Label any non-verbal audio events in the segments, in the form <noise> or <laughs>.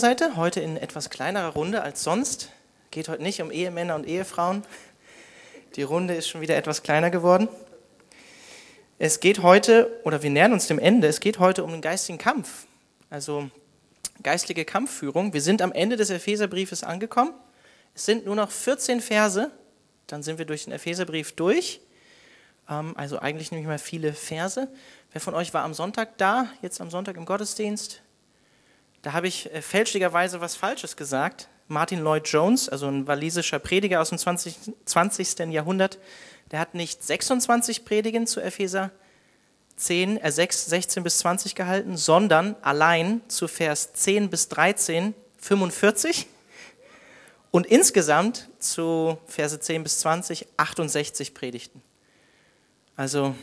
Seite, heute in etwas kleinerer Runde als sonst. Geht heute nicht um Ehemänner und Ehefrauen. Die Runde ist schon wieder etwas kleiner geworden. Es geht heute, oder wir nähern uns dem Ende, es geht heute um den geistigen Kampf. Also geistliche Kampfführung. Wir sind am Ende des Epheserbriefes angekommen. Es sind nur noch 14 Verse, dann sind wir durch den Epheserbrief durch. Ähm, also eigentlich nämlich mal viele Verse. Wer von euch war am Sonntag da, jetzt am Sonntag im Gottesdienst? Da habe ich äh, fälschlicherweise was Falsches gesagt. Martin Lloyd Jones, also ein walisischer Prediger aus dem 20. 20. Jahrhundert, der hat nicht 26 Predigen zu Epheser 10, äh 6, 16 bis 20 gehalten, sondern allein zu Vers 10 bis 13 45 und insgesamt zu Verse 10 bis 20 68 Predigten. Also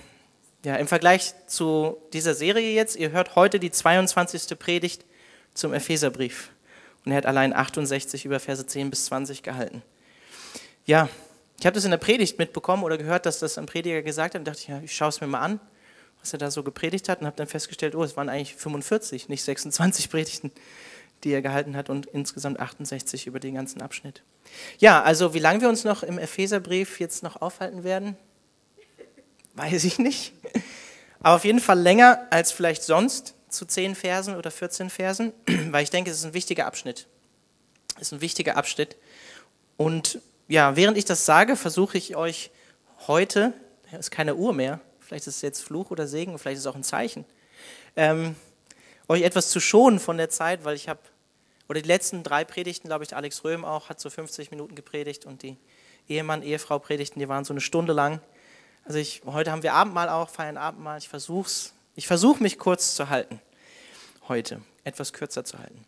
ja, im Vergleich zu dieser Serie jetzt, ihr hört heute die 22. Predigt zum Epheserbrief. Und er hat allein 68 über Verse 10 bis 20 gehalten. Ja, ich habe das in der Predigt mitbekommen oder gehört, dass das ein Prediger gesagt hat und dachte ich, ja, ich schaue es mir mal an, was er da so gepredigt hat und habe dann festgestellt, oh, es waren eigentlich 45, nicht 26 <laughs> Predigten, die er gehalten hat und insgesamt 68 über den ganzen Abschnitt. Ja, also wie lange wir uns noch im Epheserbrief jetzt noch aufhalten werden, weiß ich nicht. Aber auf jeden Fall länger als vielleicht sonst zu 10 Versen oder 14 Versen, <clears throat> weil ich denke, es ist ein wichtiger Abschnitt. Es ist ein wichtiger Abschnitt. Und ja, während ich das sage, versuche ich euch heute, es ist keine Uhr mehr, vielleicht ist es jetzt Fluch oder Segen, vielleicht ist es auch ein Zeichen, ähm, euch etwas zu schonen von der Zeit, weil ich habe, oder die letzten drei Predigten, glaube ich, Alex Röhm auch, hat so 50 Minuten gepredigt und die Ehemann, Ehefrau Predigten, die waren so eine Stunde lang. Also ich, heute haben wir Abendmahl auch, feiern Abendmahl, ich versuche ich versuch mich kurz zu halten heute, etwas kürzer zu halten.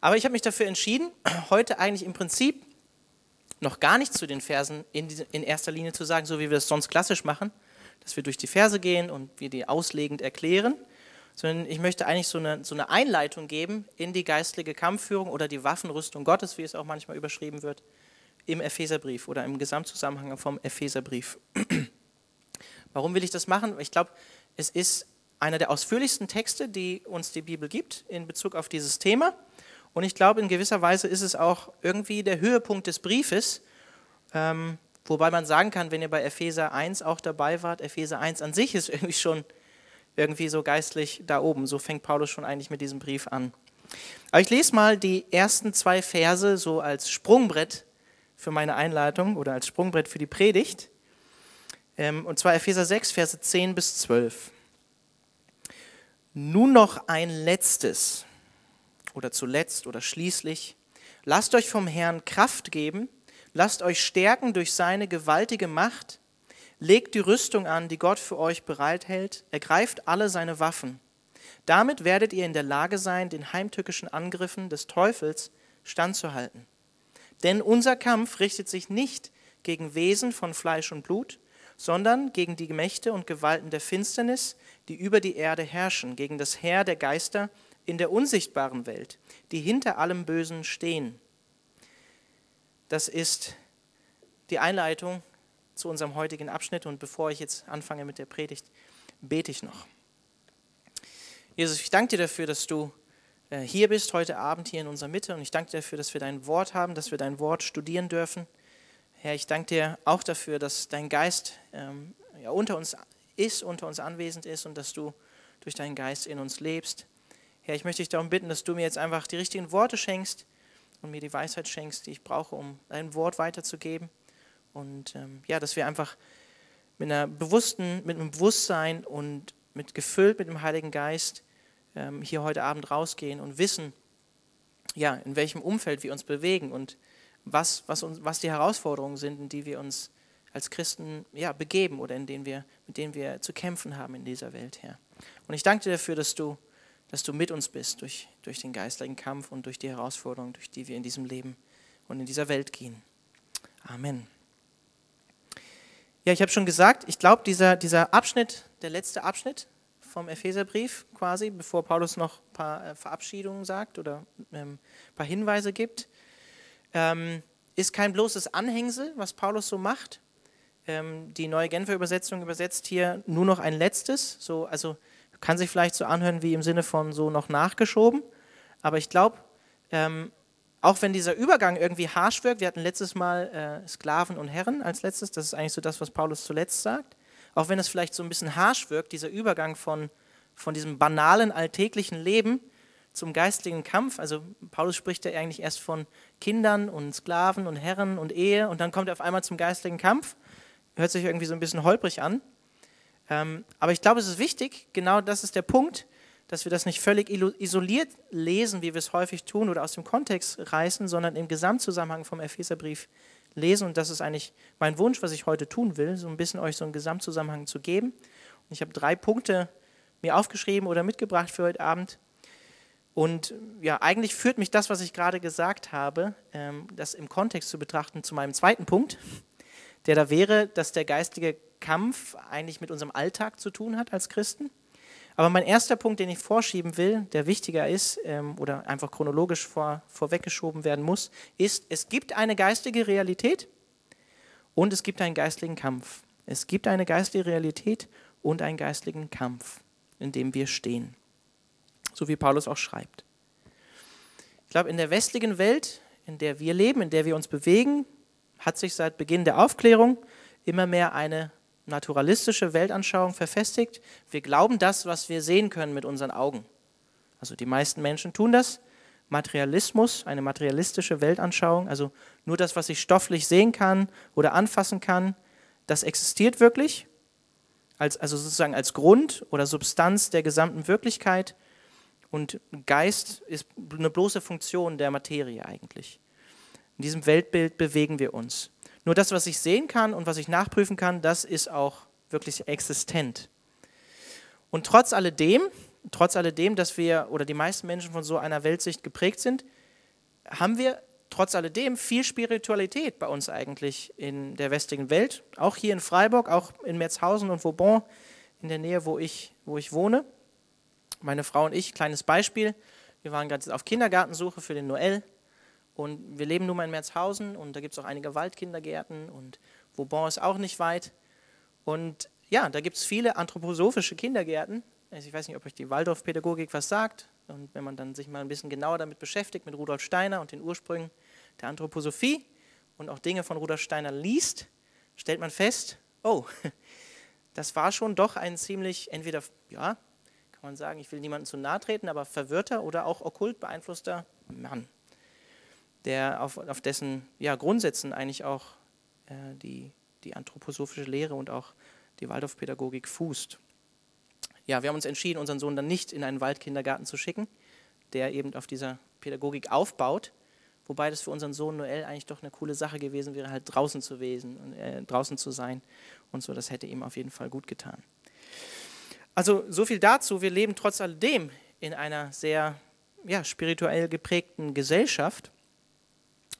Aber ich habe mich dafür entschieden, <clears throat> heute eigentlich im Prinzip noch gar nicht zu den Versen in, in erster Linie zu sagen, so wie wir es sonst klassisch machen, dass wir durch die Verse gehen und wir die auslegend erklären, sondern ich möchte eigentlich so eine, so eine Einleitung geben in die geistliche Kampfführung oder die Waffenrüstung Gottes, wie es auch manchmal überschrieben wird, im Epheserbrief oder im Gesamtzusammenhang vom Epheserbrief. <clears throat> Warum will ich das machen? Ich glaube, es ist einer der ausführlichsten Texte, die uns die Bibel gibt in Bezug auf dieses Thema. Und ich glaube, in gewisser Weise ist es auch irgendwie der Höhepunkt des Briefes, ähm, wobei man sagen kann, wenn ihr bei Epheser 1 auch dabei wart, Epheser 1 an sich ist <laughs> irgendwie schon irgendwie so geistlich da oben. So fängt Paulus schon eigentlich mit diesem Brief an. Aber ich lese mal die ersten zwei Verse so als Sprungbrett für meine Einleitung oder als Sprungbrett für die Predigt. Ähm, und zwar Epheser 6, Verse 10 bis 12. Nun noch ein letztes oder zuletzt oder schließlich. Lasst euch vom Herrn Kraft geben, lasst euch stärken durch seine gewaltige Macht, legt die Rüstung an, die Gott für euch bereithält, ergreift alle seine Waffen. Damit werdet ihr in der Lage sein, den heimtückischen Angriffen des Teufels standzuhalten. Denn unser Kampf richtet sich nicht gegen Wesen von Fleisch und Blut, sondern gegen die Mächte und Gewalten der Finsternis, die über die Erde herrschen, gegen das Heer der Geister in der unsichtbaren Welt, die hinter allem Bösen stehen. Das ist die Einleitung zu unserem heutigen Abschnitt und bevor ich jetzt anfange mit der Predigt, bete ich noch. Jesus, ich danke dir dafür, dass du äh, hier bist heute Abend hier in unserer Mitte und ich danke dir dafür, dass wir dein Wort haben, dass wir dein Wort studieren dürfen. Herr, ich danke dir auch dafür, dass dein Geist ähm, ja, unter uns ist, unter uns anwesend ist und dass du durch deinen Geist in uns lebst. Herr, ich möchte dich darum bitten, dass du mir jetzt einfach die richtigen Worte schenkst und mir die Weisheit schenkst, die ich brauche, um dein Wort weiterzugeben. Und ähm, ja, dass wir einfach mit, einer bewussten, mit einem Bewusstsein und mit gefüllt mit dem Heiligen Geist ähm, hier heute Abend rausgehen und wissen, ja, in welchem Umfeld wir uns bewegen und was, was, uns, was die Herausforderungen sind, in die wir uns als Christen ja, begeben oder in denen wir, mit denen wir zu kämpfen haben in dieser Welt, Herr. Und ich danke dir dafür, dass du, dass du mit uns bist durch, durch den geistlichen Kampf und durch die Herausforderungen, durch die wir in diesem Leben und in dieser Welt gehen. Amen. Ja, ich habe schon gesagt, ich glaube, dieser, dieser Abschnitt, der letzte Abschnitt vom Epheserbrief quasi, bevor Paulus noch ein paar äh, Verabschiedungen sagt oder ähm, ein paar Hinweise gibt, ähm, ist kein bloßes Anhängsel, was Paulus so macht, ähm, die neue Genfer Übersetzung übersetzt hier nur noch ein letztes. So, also kann sich vielleicht so anhören wie im Sinne von so noch nachgeschoben. Aber ich glaube, ähm, auch wenn dieser Übergang irgendwie harsch wirkt, wir hatten letztes Mal äh, Sklaven und Herren als letztes, das ist eigentlich so das, was Paulus zuletzt sagt, auch wenn es vielleicht so ein bisschen harsch wirkt, dieser Übergang von, von diesem banalen, alltäglichen Leben zum geistlichen Kampf, also Paulus spricht ja eigentlich erst von Kindern und Sklaven und Herren und Ehe und dann kommt er auf einmal zum geistlichen Kampf, hört sich irgendwie so ein bisschen holprig an, ähm, aber ich glaube, es ist wichtig, genau das ist der Punkt, dass wir das nicht völlig isoliert lesen, wie wir es häufig tun, oder aus dem Kontext reißen, sondern im Gesamtzusammenhang vom Epheserbrief lesen. Und das ist eigentlich mein Wunsch, was ich heute tun will, so ein bisschen euch so einen Gesamtzusammenhang zu geben. Und ich habe drei Punkte mir aufgeschrieben oder mitgebracht für heute Abend. Und ja, eigentlich führt mich das, was ich gerade gesagt habe, ähm, das im Kontext zu betrachten, zu meinem zweiten Punkt, der da wäre, dass der geistige Kampf eigentlich mit unserem Alltag zu tun hat als Christen. Aber mein erster Punkt, den ich vorschieben will, der wichtiger ist ähm, oder einfach chronologisch vor, vorweggeschoben werden muss, ist, es gibt eine geistige Realität und es gibt einen geistlichen Kampf. Es gibt eine geistige Realität und einen geistlichen Kampf, in dem wir stehen. So wie Paulus auch schreibt. Ich glaube, in der westlichen Welt, in der wir leben, in der wir uns bewegen, hat sich seit Beginn der Aufklärung immer mehr eine naturalistische Weltanschauung verfestigt. Wir glauben das, was wir sehen können mit unseren Augen. Also die meisten Menschen tun das. Materialismus, eine materialistische Weltanschauung, also nur das, was ich stofflich sehen kann oder anfassen kann, das existiert wirklich, als, also sozusagen als Grund oder Substanz der gesamten Wirklichkeit. Und Geist ist eine bloße Funktion der Materie eigentlich. In diesem Weltbild bewegen wir uns. Nur das, was ich sehen kann und was ich nachprüfen kann, das ist auch wirklich existent. Und trotz alledem, trotz alledem, dass wir oder die meisten Menschen von so einer Weltsicht geprägt sind, haben wir trotz alledem viel Spiritualität bei uns eigentlich in der westlichen Welt, auch hier in Freiburg, auch in Merzhausen und Vauban, in der Nähe, wo ich, wo ich wohne. Meine Frau und ich, kleines Beispiel, wir waren gerade auf Kindergartensuche für den Noel und wir leben nun mal in Merzhausen und da gibt es auch einige Waldkindergärten und Vauban ist auch nicht weit. Und ja, da gibt es viele anthroposophische Kindergärten. Also ich weiß nicht, ob euch die Waldorfpädagogik was sagt. Und wenn man dann sich mal ein bisschen genauer damit beschäftigt, mit Rudolf Steiner und den Ursprüngen der Anthroposophie und auch Dinge von Rudolf Steiner liest, stellt man fest, oh, <laughs> das war schon doch ein ziemlich, entweder, ja, kann man sagen, ich will niemandem zu nahe treten, aber verwirrter oder auch okkult beeinflusster Mann der auf, auf dessen ja, Grundsätzen eigentlich auch äh, die, die anthroposophische Lehre und auch die Waldorfpädagogik fußt. Ja, wir haben uns entschieden, unseren Sohn dann nicht in einen Waldkindergarten zu schicken, der eben auf dieser Pädagogik aufbaut, wobei das für unseren Sohn Noel eigentlich doch eine coole Sache gewesen wäre, halt draußen zu wesen, äh, draußen zu sein und so. Das hätte ihm auf jeden Fall gut getan. Also so viel dazu. Wir leben trotz alledem in einer sehr ja, spirituell geprägten Gesellschaft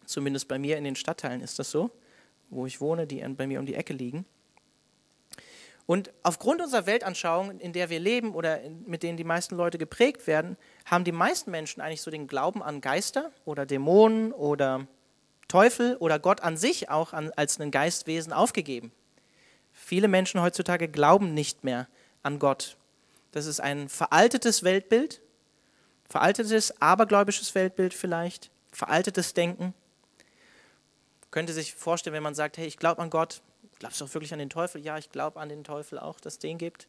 Zumindest bei mir in den Stadtteilen ist das so, wo ich wohne, die bei mir um die Ecke liegen. Und aufgrund unserer Weltanschauung, in der wir leben oder mit denen die meisten Leute geprägt werden, haben die meisten Menschen eigentlich so den Glauben an Geister oder Dämonen oder Teufel oder Gott an sich auch an, als ein Geistwesen aufgegeben. Viele Menschen heutzutage glauben nicht mehr an Gott. Das ist ein veraltetes Weltbild, veraltetes, abergläubisches Weltbild vielleicht, veraltetes Denken könnte sich vorstellen, wenn man sagt, hey, ich glaube an Gott, glaubst du auch wirklich an den Teufel? Ja, ich glaube an den Teufel auch, dass es den gibt.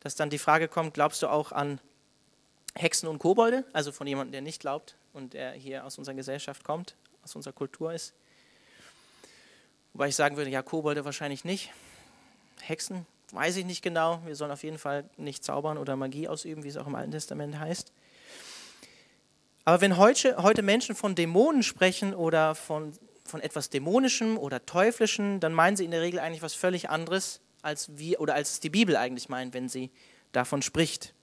Dass dann die Frage kommt, glaubst du auch an Hexen und Kobolde? Also von jemandem, der nicht glaubt und der hier aus unserer Gesellschaft kommt, aus unserer Kultur ist. Wobei ich sagen würde, ja, Kobolde wahrscheinlich nicht. Hexen, weiß ich nicht genau. Wir sollen auf jeden Fall nicht zaubern oder Magie ausüben, wie es auch im Alten Testament heißt. Aber wenn heute, heute Menschen von Dämonen sprechen oder von von etwas Dämonischem oder Teuflischem, dann meinen sie in der Regel eigentlich was völlig anderes, als wir oder als die Bibel eigentlich meint, wenn sie davon spricht.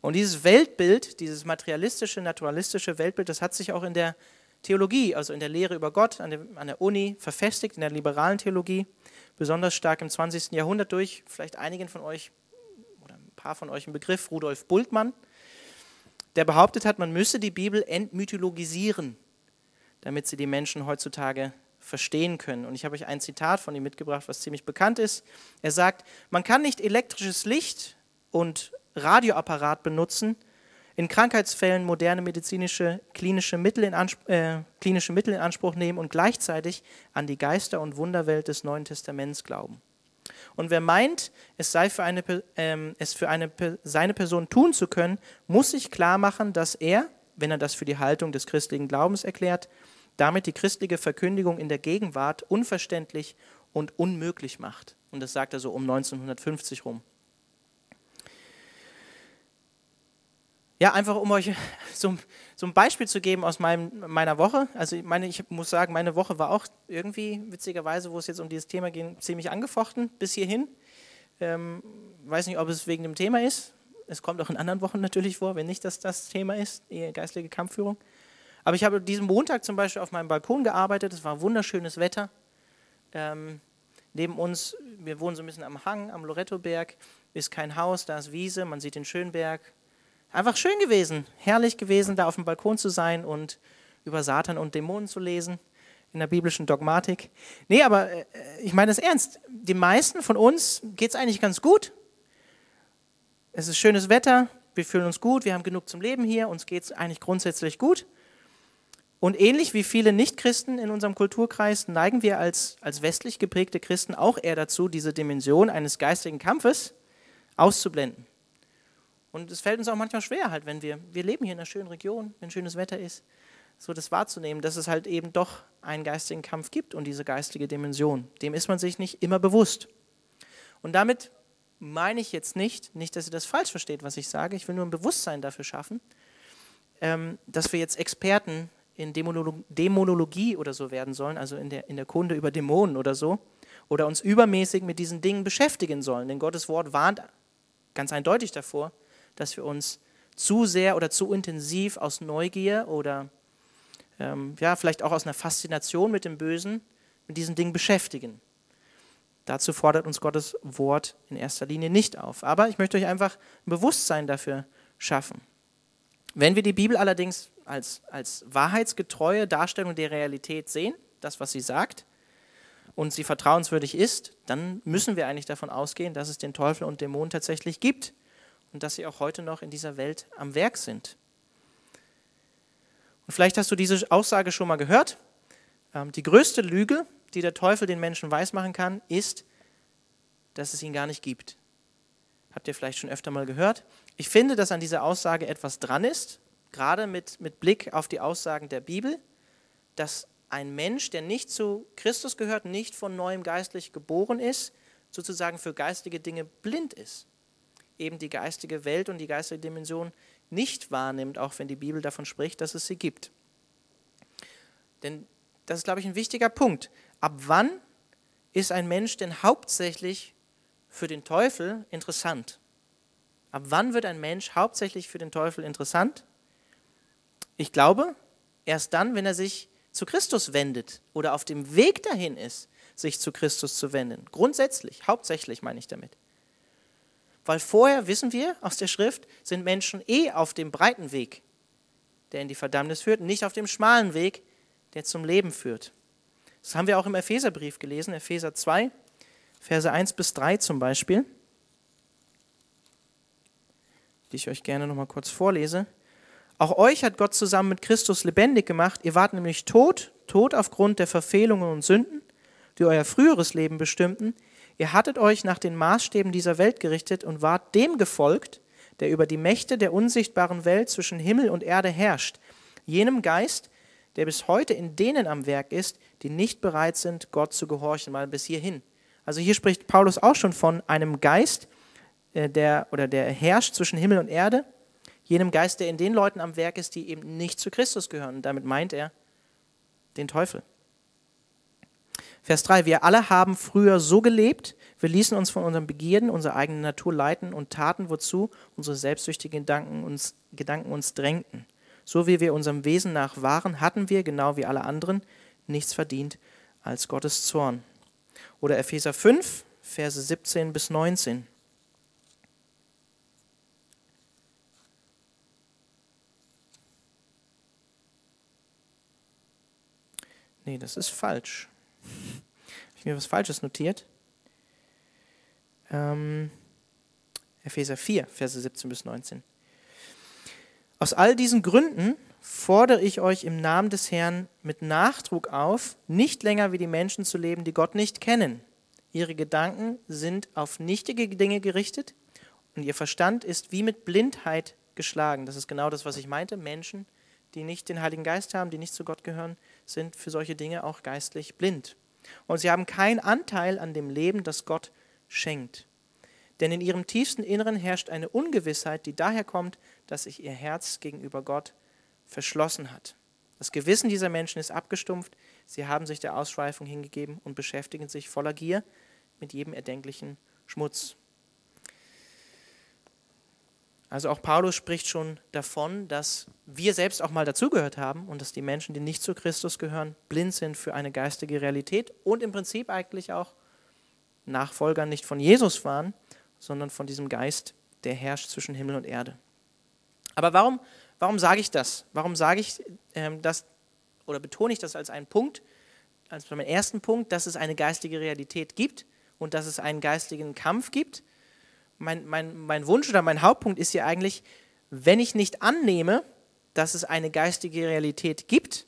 Und dieses Weltbild, dieses materialistische, naturalistische Weltbild, das hat sich auch in der Theologie, also in der Lehre über Gott an der, an der Uni verfestigt, in der liberalen Theologie, besonders stark im 20. Jahrhundert durch, vielleicht einigen von euch oder ein paar von euch im Begriff, Rudolf Bultmann, der behauptet hat, man müsse die Bibel entmythologisieren damit sie die Menschen heutzutage verstehen können. Und ich habe euch ein Zitat von ihm mitgebracht, was ziemlich bekannt ist. Er sagt, man kann nicht elektrisches Licht und Radioapparat benutzen, in Krankheitsfällen moderne medizinische klinische Mittel, in Anspruch, äh, klinische Mittel in Anspruch nehmen und gleichzeitig an die Geister- und Wunderwelt des Neuen Testaments glauben. Und wer meint, es sei für, eine, ähm, es für eine, seine Person tun zu können, muss sich klar machen, dass er, wenn er das für die Haltung des christlichen Glaubens erklärt, damit die christliche Verkündigung in der Gegenwart unverständlich und unmöglich macht. Und das sagt er so um 1950 rum. Ja, einfach um euch <laughs> so, so, ein Beispiel zu geben aus meinem, meiner Woche. Also meine, ich muss sagen, meine Woche war auch irgendwie, witzigerweise, wo es jetzt um dieses Thema ging, ziemlich angefochten bis hierhin. Ähm, weiß nicht, ob es wegen dem Thema ist. Es kommt auch in anderen Wochen natürlich vor, wenn nicht dass das Thema ist, die geistliche Kampfführung. Aber ich habe diesen Montag zum Beispiel auf meinem Balkon gearbeitet. Es war wunderschönes Wetter. Ähm, neben uns, wir wohnen so ein bisschen am Hang, am Lorettoberg, ist kein Haus, da ist Wiese, man sieht den Schönberg. Einfach schön gewesen, herrlich gewesen, da auf dem Balkon zu sein und über Satan und Dämonen zu lesen in der biblischen Dogmatik. Nee, aber äh, ich meine das ernst. Die meisten von uns geht es eigentlich ganz gut. Es ist schönes Wetter, wir fühlen uns gut, wir haben genug zum Leben hier, uns geht es eigentlich grundsätzlich gut. Und ähnlich wie viele Nichtchristen in unserem Kulturkreis neigen wir als, als westlich geprägte Christen auch eher dazu, diese Dimension eines geistigen Kampfes auszublenden. Und es fällt uns auch manchmal schwer, halt, wenn wir, wir leben hier in einer schönen Region, wenn schönes Wetter ist, so das wahrzunehmen, dass es halt eben doch einen geistigen Kampf gibt und diese geistige Dimension. Dem ist man sich nicht immer bewusst. Und damit meine ich jetzt nicht, nicht, dass ihr das falsch versteht, was ich sage, ich will nur ein Bewusstsein dafür schaffen, ähm, dass wir jetzt Experten in Dämonologie oder so werden sollen, also in der, in der Kunde über Dämonen oder so, oder uns übermäßig mit diesen Dingen beschäftigen sollen. Denn Gottes Wort warnt ganz eindeutig davor, dass wir uns zu sehr oder zu intensiv aus Neugier oder ähm, ja, vielleicht auch aus einer Faszination mit dem Bösen mit diesen Dingen beschäftigen. Dazu fordert uns Gottes Wort in erster Linie nicht auf. Aber ich möchte euch einfach ein Bewusstsein dafür schaffen. Wenn wir die Bibel allerdings als, als wahrheitsgetreue Darstellung der Realität sehen, das, was sie sagt, und sie vertrauenswürdig ist, dann müssen wir eigentlich davon ausgehen, dass es den Teufel und Dämonen tatsächlich gibt und dass sie auch heute noch in dieser Welt am Werk sind. Und vielleicht hast du diese Aussage schon mal gehört. Ähm, die größte Lüge, die der Teufel den Menschen weismachen kann, ist, dass es ihn gar nicht gibt. Habt ihr vielleicht schon öfter mal gehört? Ich finde, dass an dieser Aussage etwas dran ist, gerade mit, mit Blick auf die Aussagen der Bibel, dass ein Mensch, der nicht zu Christus gehört, nicht von neuem geistlich geboren ist, sozusagen für geistige Dinge blind ist. Eben die geistige Welt und die geistige Dimension nicht wahrnimmt, auch wenn die Bibel davon spricht, dass es sie gibt. Denn das ist, glaube ich, ein wichtiger Punkt. Ab wann ist ein Mensch denn hauptsächlich für den Teufel interessant? Ab wann wird ein Mensch hauptsächlich für den Teufel interessant? Ich glaube, erst dann, wenn er sich zu Christus wendet oder auf dem Weg dahin ist, sich zu Christus zu wenden. Grundsätzlich, hauptsächlich meine ich damit. Weil vorher, wissen wir aus der Schrift, sind Menschen eh auf dem breiten Weg, der in die Verdammnis führt, nicht auf dem schmalen Weg, der zum Leben führt. Das haben wir auch im Epheserbrief gelesen, Epheser 2, Verse 1 bis 3 zum Beispiel, die ich euch gerne nochmal kurz vorlese. Auch euch hat Gott zusammen mit Christus lebendig gemacht. Ihr wart nämlich tot, tot aufgrund der Verfehlungen und Sünden, die euer früheres Leben bestimmten. Ihr hattet euch nach den Maßstäben dieser Welt gerichtet und wart dem gefolgt, der über die Mächte der unsichtbaren Welt zwischen Himmel und Erde herrscht, jenem Geist, der bis heute in denen am Werk ist, die nicht bereit sind, Gott zu gehorchen, mal bis hierhin. Also hier spricht Paulus auch schon von einem Geist, äh, der oder der herrscht zwischen Himmel und Erde, jenem Geist, der in den Leuten am Werk ist, die eben nicht zu Christus gehören. Und damit meint er den Teufel. Vers 3, wir alle haben früher so gelebt, wir ließen uns von unseren Begierden, unserer eigenen Natur leiten und taten, wozu unsere selbstsüchtigen Gedanken uns, Gedanken uns drängten. So wie wir unserem Wesen nach waren, hatten wir, genau wie alle anderen, nichts verdient als Gottes Zorn. Oder Epheser 5, Verse 17 bis 19. Nee, das ist falsch. Habe ich mir was Falsches notiert? Ähm, Epheser 4, Verse 17 bis 19. Aus all diesen Gründen fordere ich euch im Namen des Herrn mit Nachdruck auf, nicht länger wie die Menschen zu leben, die Gott nicht kennen. Ihre Gedanken sind auf nichtige Dinge gerichtet und ihr Verstand ist wie mit Blindheit geschlagen. Das ist genau das, was ich meinte. Menschen, die nicht den Heiligen Geist haben, die nicht zu Gott gehören, sind für solche Dinge auch geistlich blind. Und sie haben keinen Anteil an dem Leben, das Gott schenkt. Denn in ihrem tiefsten Inneren herrscht eine Ungewissheit, die daher kommt, dass sich ihr Herz gegenüber Gott verschlossen hat. Das Gewissen dieser Menschen ist abgestumpft, sie haben sich der Ausschweifung hingegeben und beschäftigen sich voller Gier mit jedem erdenklichen Schmutz. Also auch Paulus spricht schon davon, dass wir selbst auch mal dazugehört haben und dass die Menschen, die nicht zu Christus gehören, blind sind für eine geistige Realität und im Prinzip eigentlich auch Nachfolger nicht von Jesus waren, sondern von diesem Geist, der herrscht zwischen Himmel und Erde. Aber warum, warum sage ich das? Warum sage ich ähm, das oder betone ich das als einen Punkt, als meinen ersten Punkt, dass es eine geistige Realität gibt und dass es einen geistigen Kampf gibt. Mein, mein, mein Wunsch oder mein Hauptpunkt ist hier eigentlich, wenn ich nicht annehme, dass es eine geistige Realität gibt,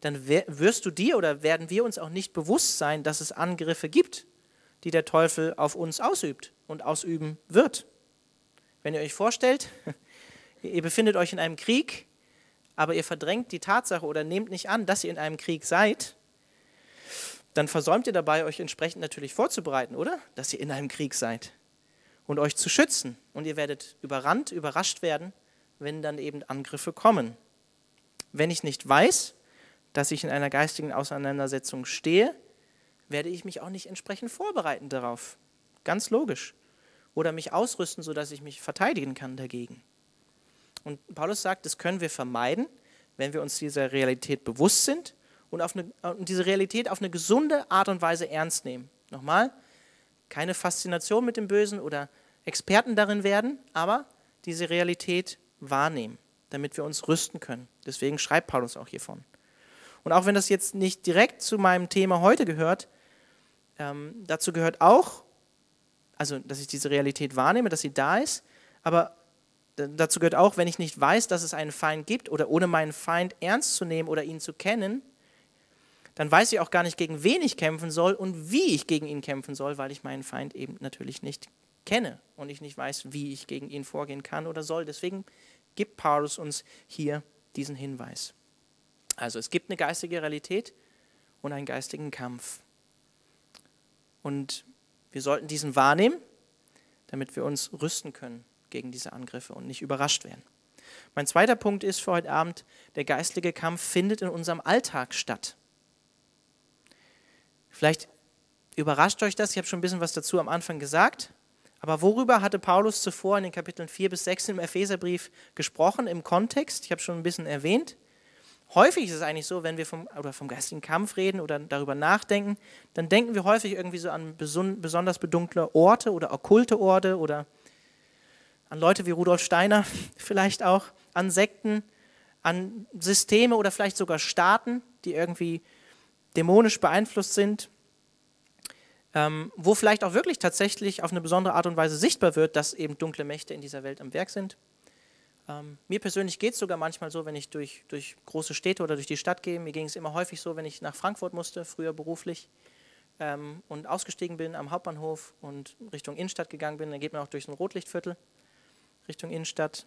dann wirst du dir oder werden wir uns auch nicht bewusst sein, dass es Angriffe gibt, die der Teufel auf uns ausübt und ausüben wird. Wenn ihr euch vorstellt, <laughs> ihr befindet euch in einem Krieg, aber ihr verdrängt die Tatsache oder nehmt nicht an, dass ihr in einem Krieg seid, dann versäumt ihr dabei, euch entsprechend natürlich vorzubereiten, oder? Dass ihr in einem Krieg seid und euch zu schützen. Und ihr werdet überrannt, überrascht werden, wenn dann eben Angriffe kommen. Wenn ich nicht weiß, dass ich in einer geistigen Auseinandersetzung stehe, werde ich mich auch nicht entsprechend vorbereiten darauf. Ganz logisch. Oder mich ausrüsten, sodass ich mich verteidigen kann dagegen. Und Paulus sagt, das können wir vermeiden, wenn wir uns dieser Realität bewusst sind und, eine, und diese Realität auf eine gesunde Art und Weise ernst nehmen. Nochmal, keine Faszination mit dem Bösen oder Experten darin werden, aber diese Realität wahrnehmen, damit wir uns rüsten können. Deswegen schreibt Paulus auch hiervon. Und auch wenn das jetzt nicht direkt zu meinem Thema heute gehört, ähm, dazu gehört auch, also dass ich diese Realität wahrnehme, dass sie da ist, aber dazu gehört auch, wenn ich nicht weiß, dass es einen Feind gibt oder ohne meinen Feind ernst zu nehmen oder ihn zu kennen, dann weiß ich auch gar nicht, gegen wen ich kämpfen soll und wie ich gegen ihn kämpfen soll, weil ich meinen Feind eben natürlich nicht kenne und ich nicht weiß, wie ich gegen ihn vorgehen kann oder soll. Deswegen gibt Paulus uns hier diesen Hinweis. Also es gibt eine geistige Realität und einen geistigen Kampf. Und wir sollten diesen wahrnehmen, damit wir uns rüsten können gegen diese Angriffe und nicht überrascht werden. Mein zweiter Punkt ist für heute Abend, der geistliche Kampf findet in unserem Alltag statt. Vielleicht überrascht euch das, ich habe schon ein bisschen was dazu am Anfang gesagt. Aber worüber hatte Paulus zuvor in den Kapiteln 4 bis 6 im Epheserbrief gesprochen, im Kontext? Ich habe schon ein bisschen erwähnt. Häufig ist es eigentlich so, wenn wir vom, oder vom geistigen Kampf reden oder darüber nachdenken, dann denken wir häufig irgendwie so an besonders bedunkle Orte oder okkulte Orte oder an Leute wie Rudolf Steiner <laughs> vielleicht auch, an Sekten, an Systeme oder vielleicht sogar Staaten, die irgendwie dämonisch beeinflusst sind, ähm, wo vielleicht auch wirklich tatsächlich auf eine besondere Art und Weise sichtbar wird, dass eben dunkle Mächte in dieser Welt am Werk sind. Ähm, mir persönlich geht es sogar manchmal so, wenn ich durch, durch große Städte oder durch die Stadt gehe. Mir ging es immer häufig so, wenn ich nach Frankfurt musste, früher beruflich, ähm, und ausgestiegen bin am Hauptbahnhof und Richtung Innenstadt gegangen bin. Dann geht man auch durch ein Rotlichtviertel Richtung Innenstadt.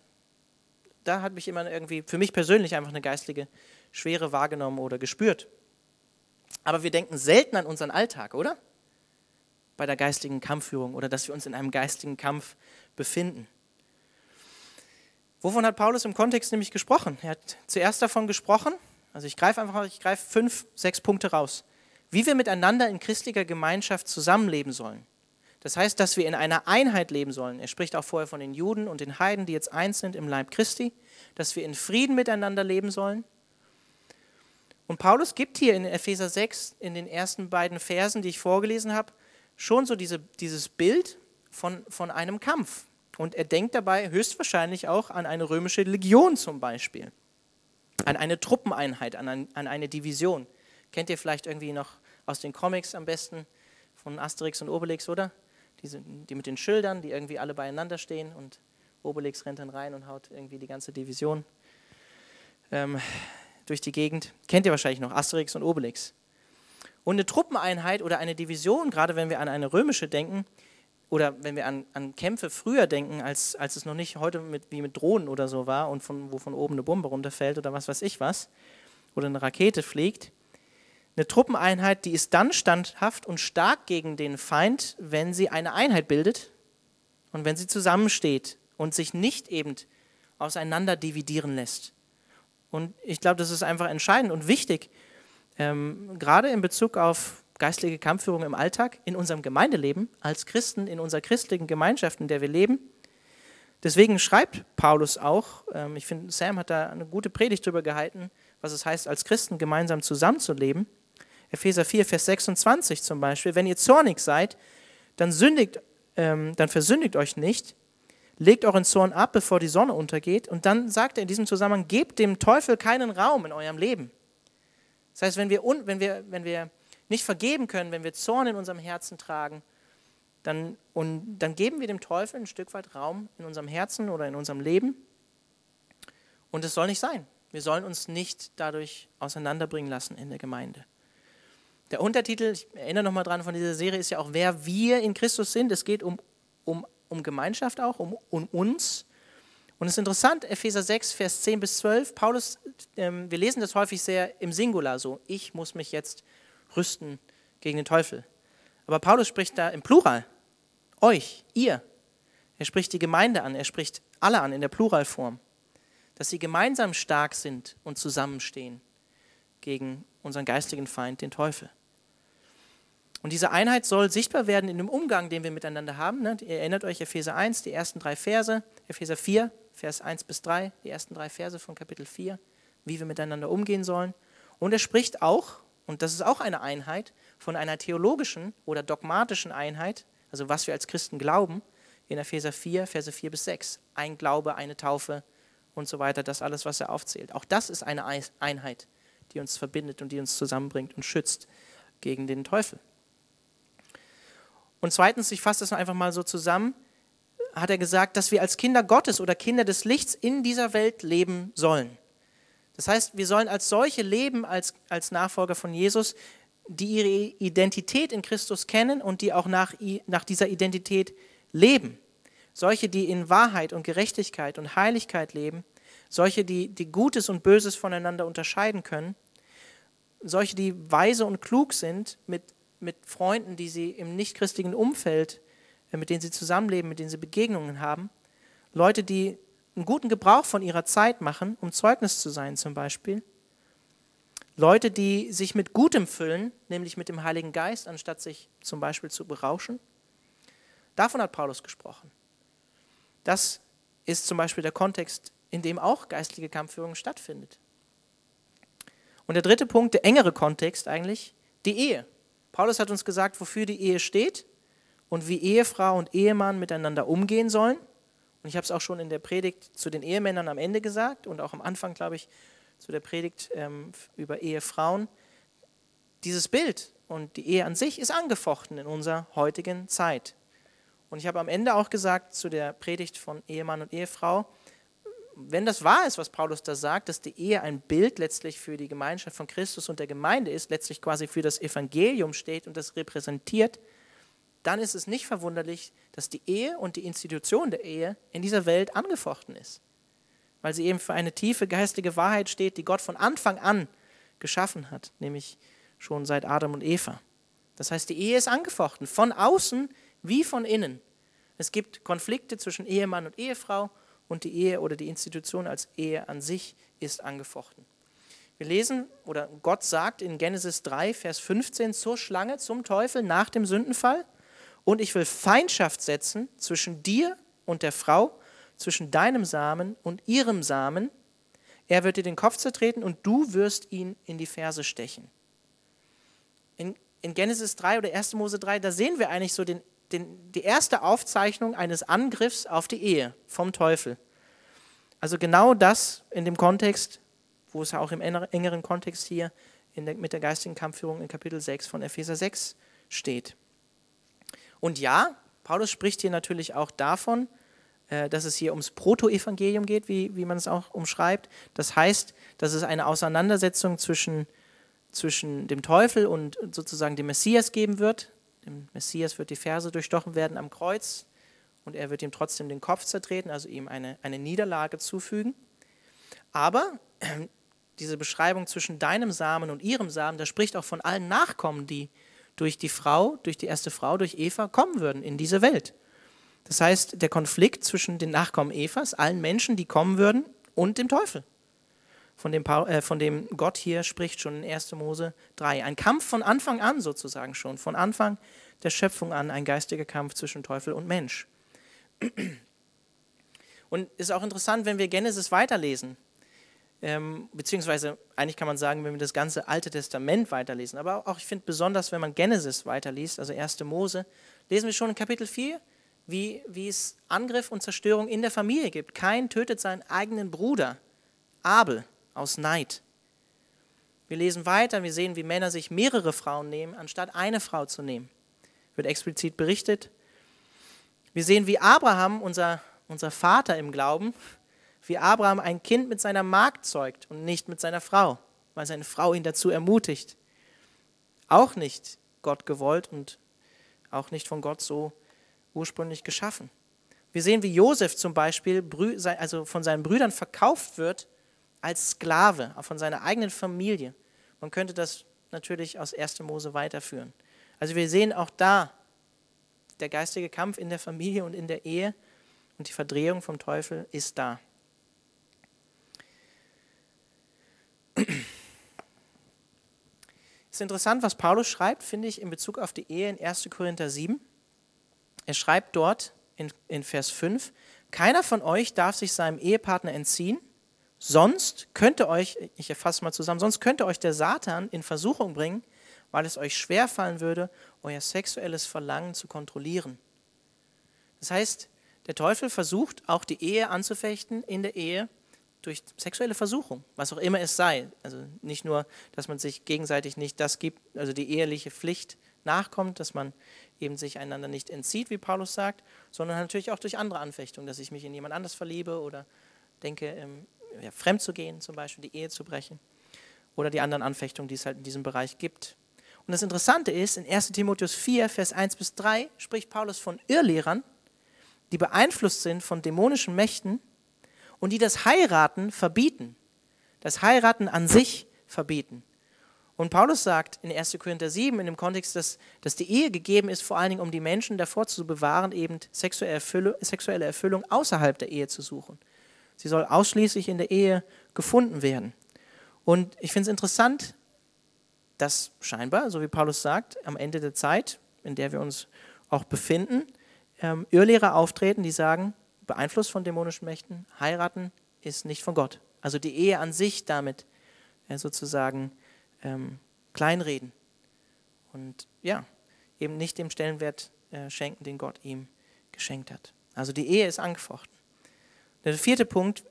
Da hat mich immer irgendwie, für mich persönlich einfach eine geistliche Schwere wahrgenommen oder gespürt. Aber wir denken selten an unseren Alltag, oder? Bei der geistigen Kampfführung oder dass wir uns in einem geistigen Kampf befinden. Wovon hat Paulus im Kontext nämlich gesprochen? Er hat zuerst davon gesprochen, also ich greife einfach, ich greife fünf, sechs Punkte raus, wie wir miteinander in christlicher Gemeinschaft zusammenleben sollen. Das heißt, dass wir in einer Einheit leben sollen. Er spricht auch vorher von den Juden und den Heiden, die jetzt eins sind im Leib Christi, dass wir in Frieden miteinander leben sollen, und Paulus gibt hier in Epheser 6, in den ersten beiden Versen, die ich vorgelesen habe, schon so diese, dieses Bild von, von einem Kampf. Und er denkt dabei höchstwahrscheinlich auch an eine römische Legion zum Beispiel, an eine Truppeneinheit, an, ein, an eine Division. Kennt ihr vielleicht irgendwie noch aus den Comics am besten von Asterix und Obelix, oder? Diese, die mit den Schildern, die irgendwie alle beieinander stehen und Obelix rennt dann rein und haut irgendwie die ganze Division ähm, durch die Gegend. Kennt ihr wahrscheinlich noch, Asterix und Obelix. Und eine Truppeneinheit oder eine Division, gerade wenn wir an eine römische denken, oder wenn wir an, an Kämpfe früher denken, als, als es noch nicht heute mit, wie mit Drohnen oder so war und von, wo von oben eine Bombe runterfällt oder was weiß ich was, oder eine Rakete fliegt. Eine Truppeneinheit, die ist dann standhaft und stark gegen den Feind, wenn sie eine Einheit bildet und wenn sie zusammensteht und sich nicht eben auseinander dividieren lässt. Und ich glaube, das ist einfach entscheidend und wichtig, ähm, gerade in Bezug auf geistliche Kampfführung im Alltag, in unserem Gemeindeleben, als Christen, in unserer christlichen Gemeinschaft, in der wir leben. Deswegen schreibt Paulus auch, ähm, ich finde, Sam hat da eine gute Predigt darüber gehalten, was es heißt, als Christen gemeinsam zusammenzuleben. Epheser 4, Vers 26 zum Beispiel, wenn ihr zornig seid, dann, sündigt, ähm, dann versündigt euch nicht, legt euren Zorn ab, bevor die Sonne untergeht. Und dann sagt er in diesem Zusammenhang, gebt dem Teufel keinen Raum in eurem Leben. Das heißt, wenn wir, wenn wir, wenn wir nicht vergeben können, wenn wir Zorn in unserem Herzen tragen, dann, und dann geben wir dem Teufel ein Stück weit Raum in unserem Herzen oder in unserem Leben. Und es soll nicht sein. Wir sollen uns nicht dadurch auseinanderbringen lassen in der Gemeinde. Der Untertitel, ich erinnere nochmal dran von dieser Serie, ist ja auch, wer wir in Christus sind. Es geht um, um, um Gemeinschaft auch, um, um uns. Und es ist interessant, Epheser 6, Vers 10 bis 12, Paulus, ähm, wir lesen das häufig sehr im Singular so, ich muss mich jetzt rüsten gegen den Teufel. Aber Paulus spricht da im Plural, euch, ihr. Er spricht die Gemeinde an, er spricht alle an in der Pluralform, dass sie gemeinsam stark sind und zusammenstehen gegen unseren geistigen Feind, den Teufel. Und diese Einheit soll sichtbar werden in dem Umgang, den wir miteinander haben. Ne? Ihr erinnert euch Epheser 1, die ersten drei Verse, Epheser 4, Vers 1 bis 3, die ersten drei Verse von Kapitel 4, wie wir miteinander umgehen sollen. Und er spricht auch, und das ist auch eine Einheit, von einer theologischen oder dogmatischen Einheit, also was wir als Christen glauben, in Epheser 4, Verse 4 bis 6. Ein Glaube, eine Taufe und so weiter, das alles, was er aufzählt. Auch das ist eine Einheit, die uns verbindet und die uns zusammenbringt und schützt gegen den Teufel. Und zweitens, ich fasse das einfach mal so zusammen, hat er gesagt, dass wir als Kinder Gottes oder Kinder des Lichts in dieser Welt leben sollen. Das heißt, wir sollen als solche leben, als, als Nachfolger von Jesus, die ihre Identität in Christus kennen und die auch nach, nach dieser Identität leben. Solche, die in Wahrheit und Gerechtigkeit und Heiligkeit leben. Solche, die, die Gutes und Böses voneinander unterscheiden können. Solche, die weise und klug sind mit, mit Freunden, die sie im nichtchristlichen Umfeld äh, mit denen sie zusammenleben, mit denen sie Begegnungen haben. Leute, die einen guten Gebrauch von ihrer Zeit machen, um Zeugnis zu sein zum Beispiel. Leute, die sich mit Gutem füllen, nämlich mit dem Heiligen Geist, anstatt sich zum Beispiel zu berauschen. Davon hat Paulus gesprochen. Das ist zum Beispiel der Kontext, in dem auch geistliche Kampfführung stattfindet. Und der dritte Punkt, der engere Kontext eigentlich, die Ehe. Paulus hat uns gesagt, wofür die Ehe steht und wie Ehefrau und Ehemann miteinander umgehen sollen. Und ich habe es auch schon in der Predigt zu den Ehemännern am Ende gesagt und auch am Anfang, glaube ich, zu der Predigt ähm, über Ehefrauen. Dieses Bild und die Ehe an sich ist angefochten in unserer heutigen Zeit. Und ich habe am Ende auch gesagt zu der Predigt von Ehemann und Ehefrau, wenn das wahr ist, was Paulus da sagt, dass die Ehe ein Bild letztlich für die Gemeinschaft von Christus und der Gemeinde ist, letztlich quasi für das Evangelium steht und das repräsentiert, dann ist es nicht verwunderlich, dass die Ehe und die Institution der Ehe in dieser Welt angefochten ist. Weil sie eben für eine tiefe geistige Wahrheit steht, die Gott von Anfang an geschaffen hat, nämlich schon seit Adam und Eva. Das heißt, die Ehe ist angefochten, von außen wie von innen. Es gibt Konflikte zwischen Ehemann und Ehefrau und die Ehe oder die Institution als Ehe an sich ist angefochten. Wir lesen, oder Gott sagt in Genesis 3, Vers 15 zur Schlange, zum Teufel nach dem Sündenfall, und ich will Feindschaft setzen zwischen dir und der Frau, zwischen deinem Samen und ihrem Samen. Er wird dir den Kopf zertreten und du wirst ihn in die Ferse stechen. In, in Genesis 3 oder 1. Mose 3, da sehen wir eigentlich so den, den, die erste Aufzeichnung eines Angriffs auf die Ehe vom Teufel. Also genau das in dem Kontext, wo es auch im engeren Kontext hier der, mit der geistigen Kampfführung in Kapitel 6 von Epheser 6 steht. Und ja, Paulus spricht hier natürlich auch davon, äh, dass es hier ums Protoevangelium geht, wie, wie man es auch umschreibt. Das heißt, dass es eine Auseinandersetzung zwischen, zwischen dem Teufel und sozusagen dem Messias geben wird. Dem Messias wird die Ferse durchstochen werden am Kreuz und er wird ihm trotzdem den Kopf zertreten, also ihm eine, eine Niederlage zufügen. Aber <clears throat> diese Beschreibung zwischen deinem Samen und ihrem Samen, da spricht auch von allen Nachkommen, die durch die Frau, durch die erste Frau, durch Eva kommen würden in diese Welt. Das heißt, der Konflikt zwischen den Nachkommen Evas, allen Menschen, die kommen würden, und dem Teufel, von dem, äh, von dem Gott hier spricht schon in 1. Mose 3. Ein Kampf von Anfang an sozusagen schon, von Anfang der Schöpfung an, ein geistiger Kampf zwischen Teufel und Mensch. Und ist auch interessant, wenn wir Genesis weiterlesen, ähm, beziehungsweise eigentlich kann man sagen, wenn wir das ganze Alte Testament weiterlesen, aber auch ich finde besonders, wenn man Genesis weiterliest, also 1. Mose, lesen wir schon in Kapitel 4, wie, wie es Angriff und Zerstörung in der Familie gibt. Kein tötet seinen eigenen Bruder, Abel, aus Neid. Wir lesen weiter, wir sehen, wie Männer sich mehrere Frauen nehmen, anstatt eine Frau zu nehmen. Wird explizit berichtet. Wir sehen, wie Abraham, unser, unser Vater im Glauben, wie Abraham ein Kind mit seiner Magd zeugt und nicht mit seiner Frau, weil seine Frau ihn dazu ermutigt. Auch nicht Gott gewollt und auch nicht von Gott so ursprünglich geschaffen. Wir sehen, wie Josef zum Beispiel also von seinen Brüdern verkauft wird als Sklave, auch von seiner eigenen Familie. Man könnte das natürlich aus 1. Mose weiterführen. Also wir sehen auch da der geistige Kampf in der Familie und in der Ehe und die Verdrehung vom Teufel ist da. Es <clears throat> ist interessant, was Paulus schreibt, finde ich, in Bezug auf die Ehe in 1. Korinther 7. Er schreibt dort in, in Vers 5, keiner von euch darf sich seinem Ehepartner entziehen, sonst könnte euch, ich erfasse mal zusammen, sonst könnte euch der Satan in Versuchung bringen, weil es euch schwerfallen würde, euer sexuelles Verlangen zu kontrollieren. Das heißt, der Teufel versucht auch die Ehe anzufechten in der Ehe durch sexuelle Versuchung, was auch immer es sei. Also nicht nur, dass man sich gegenseitig nicht das gibt, also die eheliche Pflicht nachkommt, dass man eben sich einander nicht entzieht, wie Paulus sagt, sondern natürlich auch durch andere Anfechtungen, dass ich mich in jemand anders verliebe oder denke, ähm, ja, fremd zu gehen, zum Beispiel die Ehe zu brechen oder die anderen Anfechtungen, die es halt in diesem Bereich gibt. Und das Interessante ist, in 1 Timotheus 4, Vers 1 bis 3 spricht Paulus von Irrlehrern, die beeinflusst sind von dämonischen Mächten und die das Heiraten verbieten. Das Heiraten an sich verbieten. Und Paulus sagt in 1. Korinther 7 in dem Kontext, dass, dass die Ehe gegeben ist, vor allen Dingen, um die Menschen davor zu bewahren, eben sexuelle Erfüllung, sexuelle Erfüllung außerhalb der Ehe zu suchen. Sie soll ausschließlich in der Ehe gefunden werden. Und ich finde es interessant, dass scheinbar, so wie Paulus sagt, am Ende der Zeit, in der wir uns auch befinden, ähm, Irrlehrer auftreten, die sagen, beeinflusst von dämonischen Mächten, heiraten ist nicht von Gott. Also die Ehe an sich damit äh, sozusagen ähm, kleinreden und ja, eben nicht dem Stellenwert äh, schenken, den Gott ihm geschenkt hat. Also die Ehe ist angefochten. Der vierte Punkt,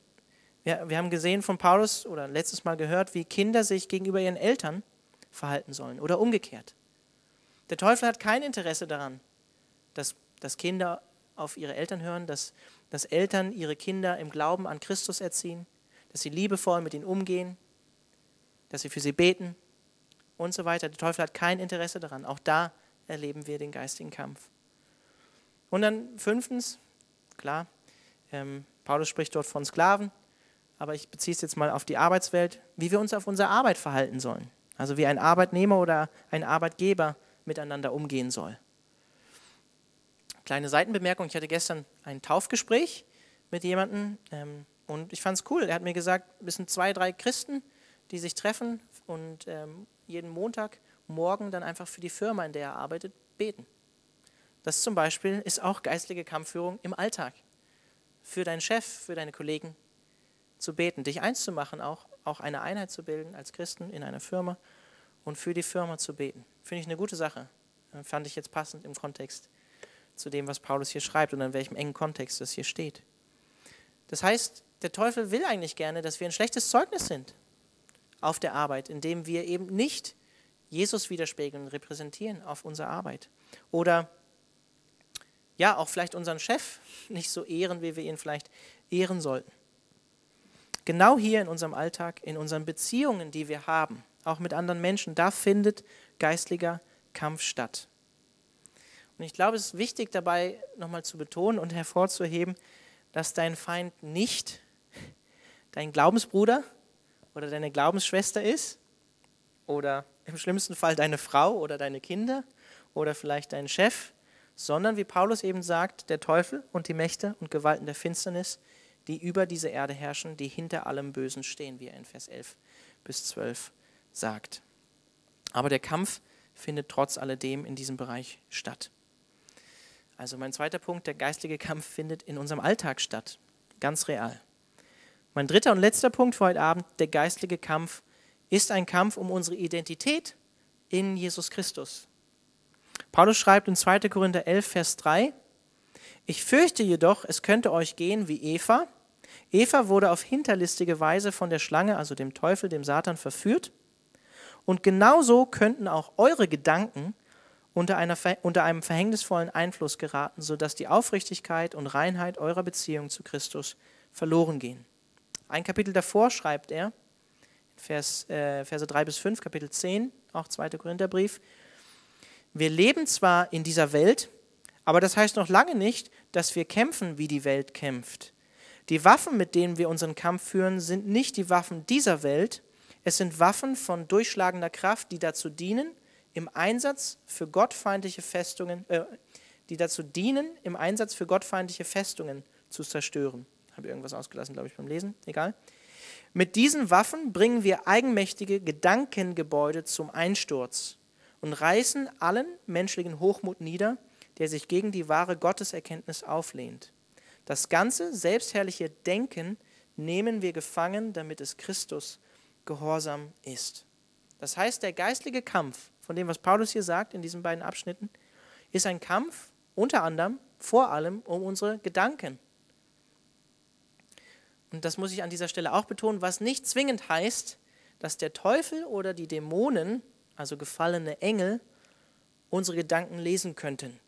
wir, wir haben gesehen von Paulus oder letztes Mal gehört, wie Kinder sich gegenüber ihren Eltern verhalten sollen oder umgekehrt. Der Teufel hat kein Interesse daran, dass, dass Kinder auf ihre Eltern hören, dass, dass Eltern ihre Kinder im Glauben an Christus erziehen, dass sie liebevoll mit ihnen umgehen, dass sie für sie beten und so weiter. Der Teufel hat kein Interesse daran. Auch da erleben wir den geistigen Kampf. Und dann fünftens, klar, ähm, Paulus spricht dort von Sklaven, aber ich beziehe es jetzt mal auf die Arbeitswelt, wie wir uns auf unsere Arbeit verhalten sollen. Also wie ein Arbeitnehmer oder ein Arbeitgeber miteinander umgehen soll. Kleine Seitenbemerkung, ich hatte gestern ein Taufgespräch mit jemandem ähm, und ich fand es cool. Er hat mir gesagt, es sind zwei, drei Christen, die sich treffen und ähm, jeden Montag morgen dann einfach für die Firma, in der er arbeitet, beten. Das zum Beispiel ist auch geistliche Kampfführung im Alltag. Für deinen Chef, für deine Kollegen zu beten, dich eins zu machen, auch, auch eine Einheit zu bilden als Christen in einer Firma und für die Firma zu beten. Finde ich eine gute Sache. Äh, fand ich jetzt passend im Kontext zu dem, was Paulus hier schreibt und in welchem engen Kontext das hier steht. Das heißt, der Teufel will eigentlich gerne, dass wir ein schlechtes Zeugnis sind auf der Arbeit, indem wir eben nicht Jesus widerspiegeln und repräsentieren auf unserer Arbeit. Oder ja, auch vielleicht unseren Chef <laughs> nicht so ehren, wie wir ihn vielleicht ehren sollten. Genau hier in unserem Alltag, in unseren Beziehungen, die wir haben, auch mit anderen Menschen, da findet geistlicher Kampf statt. Und ich glaube, es ist wichtig dabei nochmal zu betonen und hervorzuheben, dass dein Feind nicht <laughs> dein Glaubensbruder oder deine Glaubensschwester ist oder im schlimmsten Fall deine Frau oder deine Kinder oder vielleicht dein Chef, sondern wie Paulus eben sagt, der Teufel und die Mächte und Gewalten der Finsternis, die über diese Erde herrschen, die hinter allem Bösen stehen, wie er in Vers 11 bis 12 sagt. Aber der Kampf findet trotz alledem in diesem Bereich statt. Also mein zweiter Punkt, der geistliche Kampf findet in unserem Alltag statt, ganz real. Mein dritter und letzter Punkt für heute Abend, der geistliche Kampf, ist ein Kampf um unsere Identität in Jesus Christus. Paulus schreibt in 2. Korinther 11, Vers 3, Ich fürchte jedoch, es könnte euch gehen wie Eva. Eva wurde auf hinterlistige Weise von der Schlange, also dem Teufel, dem Satan, verführt. Und genauso könnten auch eure Gedanken unter, einer, unter einem verhängnisvollen Einfluss geraten, sodass die Aufrichtigkeit und Reinheit eurer Beziehung zu Christus verloren gehen. Ein Kapitel davor schreibt er, Vers, äh, Verse 3 bis 5, Kapitel 10, auch 2. Korintherbrief, wir leben zwar in dieser Welt, aber das heißt noch lange nicht, dass wir kämpfen, wie die Welt kämpft. Die Waffen, mit denen wir unseren Kampf führen, sind nicht die Waffen dieser Welt, es sind Waffen von durchschlagender Kraft, die dazu dienen, im Einsatz für gottfeindliche Festungen, äh, die dazu dienen, im Einsatz für gottfeindliche Festungen zu zerstören. Habe irgendwas ausgelassen, glaube ich, beim Lesen? Egal. Mit diesen Waffen bringen wir eigenmächtige Gedankengebäude zum Einsturz und reißen allen menschlichen Hochmut nieder, der sich gegen die wahre Gotteserkenntnis auflehnt. Das ganze selbstherrliche Denken nehmen wir gefangen, damit es Christus gehorsam ist. Das heißt, der geistliche Kampf, von dem, was Paulus hier sagt in diesen beiden Abschnitten, ist ein Kampf unter anderem, vor allem um unsere Gedanken. Und das muss ich an dieser Stelle auch betonen, was nicht zwingend heißt, dass der Teufel oder die Dämonen, also gefallene Engel, unsere Gedanken lesen könnten.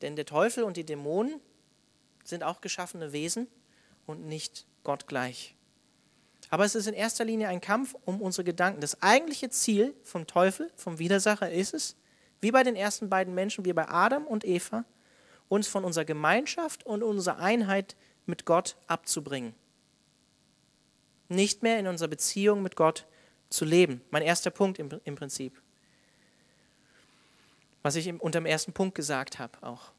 Denn der Teufel und die Dämonen sind auch geschaffene Wesen und nicht gottgleich. Aber es ist in erster Linie ein Kampf um unsere Gedanken. Das eigentliche Ziel vom Teufel, vom Widersacher ist es, wie bei den ersten beiden Menschen, wie bei Adam und Eva, uns von unserer Gemeinschaft und unserer Einheit mit Gott abzubringen. Nicht mehr in unserer Beziehung mit Gott zu leben. Mein erster Punkt im, im Prinzip. Was ich unter dem ersten Punkt gesagt habe auch.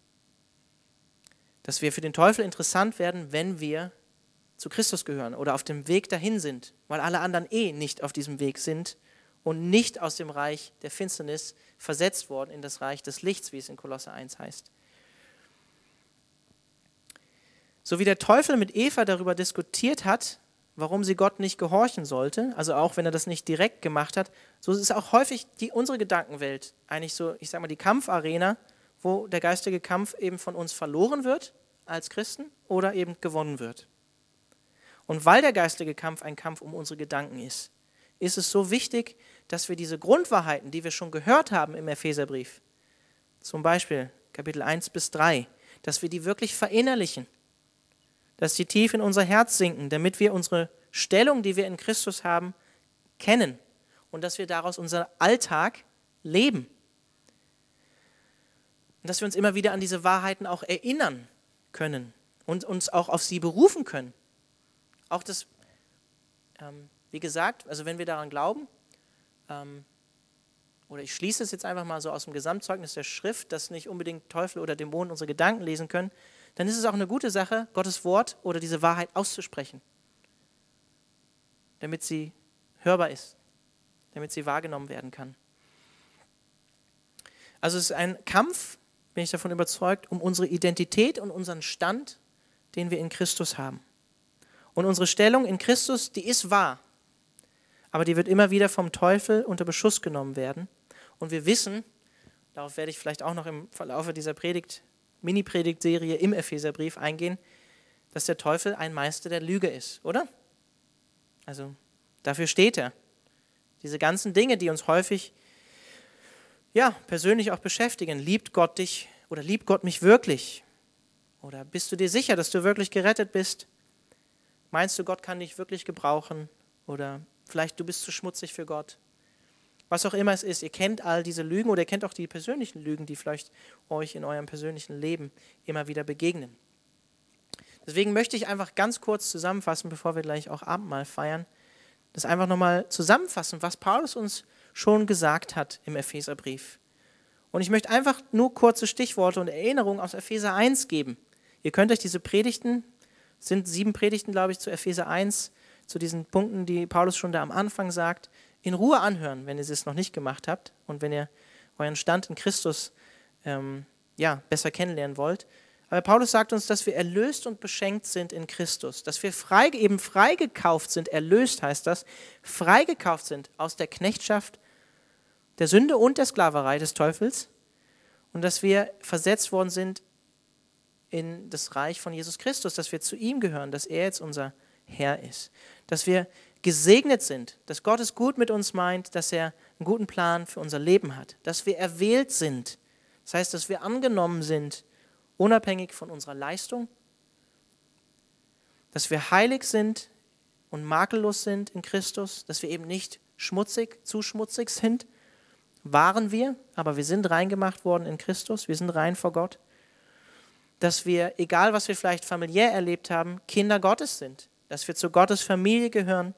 Dass wir für den Teufel interessant werden, wenn wir zu Christus gehören oder auf dem Weg dahin sind, weil alle anderen eh nicht auf diesem Weg sind und nicht aus dem Reich der Finsternis versetzt worden in das Reich des Lichts, wie es in Kolosse 1 heißt. So wie der Teufel mit Eva darüber diskutiert hat, warum sie Gott nicht gehorchen sollte, also auch wenn er das nicht direkt gemacht hat, so ist auch häufig die, unsere Gedankenwelt eigentlich so, ich sage mal, die Kampfarena, wo der geistige Kampf eben von uns verloren wird als Christen oder eben gewonnen wird. Und weil der geistige Kampf ein Kampf um unsere Gedanken ist, ist es so wichtig, dass wir diese Grundwahrheiten, die wir schon gehört haben im Epheserbrief, zum Beispiel Kapitel 1 bis 3, dass wir die wirklich verinnerlichen, dass sie tief in unser Herz sinken, damit wir unsere Stellung, die wir in Christus haben, kennen und dass wir daraus unser Alltag leben. Und dass wir uns immer wieder an diese Wahrheiten auch erinnern können und uns auch auf sie berufen können. Auch das, ähm, wie gesagt, also wenn wir daran glauben, ähm, oder ich schließe es jetzt einfach mal so aus dem Gesamtzeugnis der Schrift, dass nicht unbedingt Teufel oder Dämonen unsere Gedanken lesen können, dann ist es auch eine gute Sache, Gottes Wort oder diese Wahrheit auszusprechen, damit sie hörbar ist, damit sie wahrgenommen werden kann. Also es ist ein Kampf, bin ich davon überzeugt, um unsere Identität und unseren Stand, den wir in Christus haben. Und unsere Stellung in Christus, die ist wahr. Aber die wird immer wieder vom Teufel unter Beschuss genommen werden. Und wir wissen, darauf werde ich vielleicht auch noch im Verlauf dieser Predigt, Mini-Predigtserie im Epheserbrief eingehen, dass der Teufel ein Meister der Lüge ist, oder? Also dafür steht er. Diese ganzen Dinge, die uns häufig ja, persönlich auch beschäftigen. Liebt Gott dich Oder liebt Gott mich wirklich? Oder bist du dir sicher, dass du wirklich gerettet bist? Meinst du, Gott kann dich wirklich gebrauchen? Oder vielleicht du bist zu schmutzig für Gott? Was auch immer es ist, ihr kennt all diese Lügen oder ihr kennt auch die persönlichen Lügen, die vielleicht euch in eurem persönlichen Leben immer wieder begegnen. Deswegen möchte ich einfach ganz kurz zusammenfassen, bevor wir gleich auch Abendmahl feiern, das einfach nochmal zusammenfassen, was Paulus uns schon gesagt hat im Epheserbrief. Und ich möchte einfach nur kurze Stichworte und Erinnerungen aus Epheser 1 geben. Ihr könnt euch diese Predigten, sind sieben Predigten, glaube ich, zu Epheser 1, zu diesen Punkten, die Paulus schon da am Anfang sagt, in Ruhe anhören, wenn ihr es noch nicht gemacht habt und wenn ihr euren Stand in Christus ähm, ja, besser kennenlernen wollt. Aber Paulus sagt uns, dass wir erlöst und beschenkt sind in Christus, dass wir frei, eben freigekauft sind, erlöst heißt das, freigekauft sind aus der Knechtschaft der Sünde und der Sklaverei des Teufels. Und dass wir versetzt worden sind in das Reich von Jesus Christus, dass wir zu ihm gehören, dass er jetzt unser Herr ist, dass wir gesegnet sind, dass Gott es gut mit uns meint, dass er einen guten Plan für unser Leben hat, dass wir erwählt sind, das heißt, dass wir angenommen sind unabhängig von unserer Leistung, dass wir heilig sind und makellos sind in Christus, dass wir eben nicht schmutzig, zu schmutzig sind, waren wir, aber wir sind reingemacht worden in Christus, wir sind rein vor Gott, dass wir, egal was wir vielleicht familiär erlebt haben, Kinder Gottes sind, dass wir zu Gottes Familie gehören,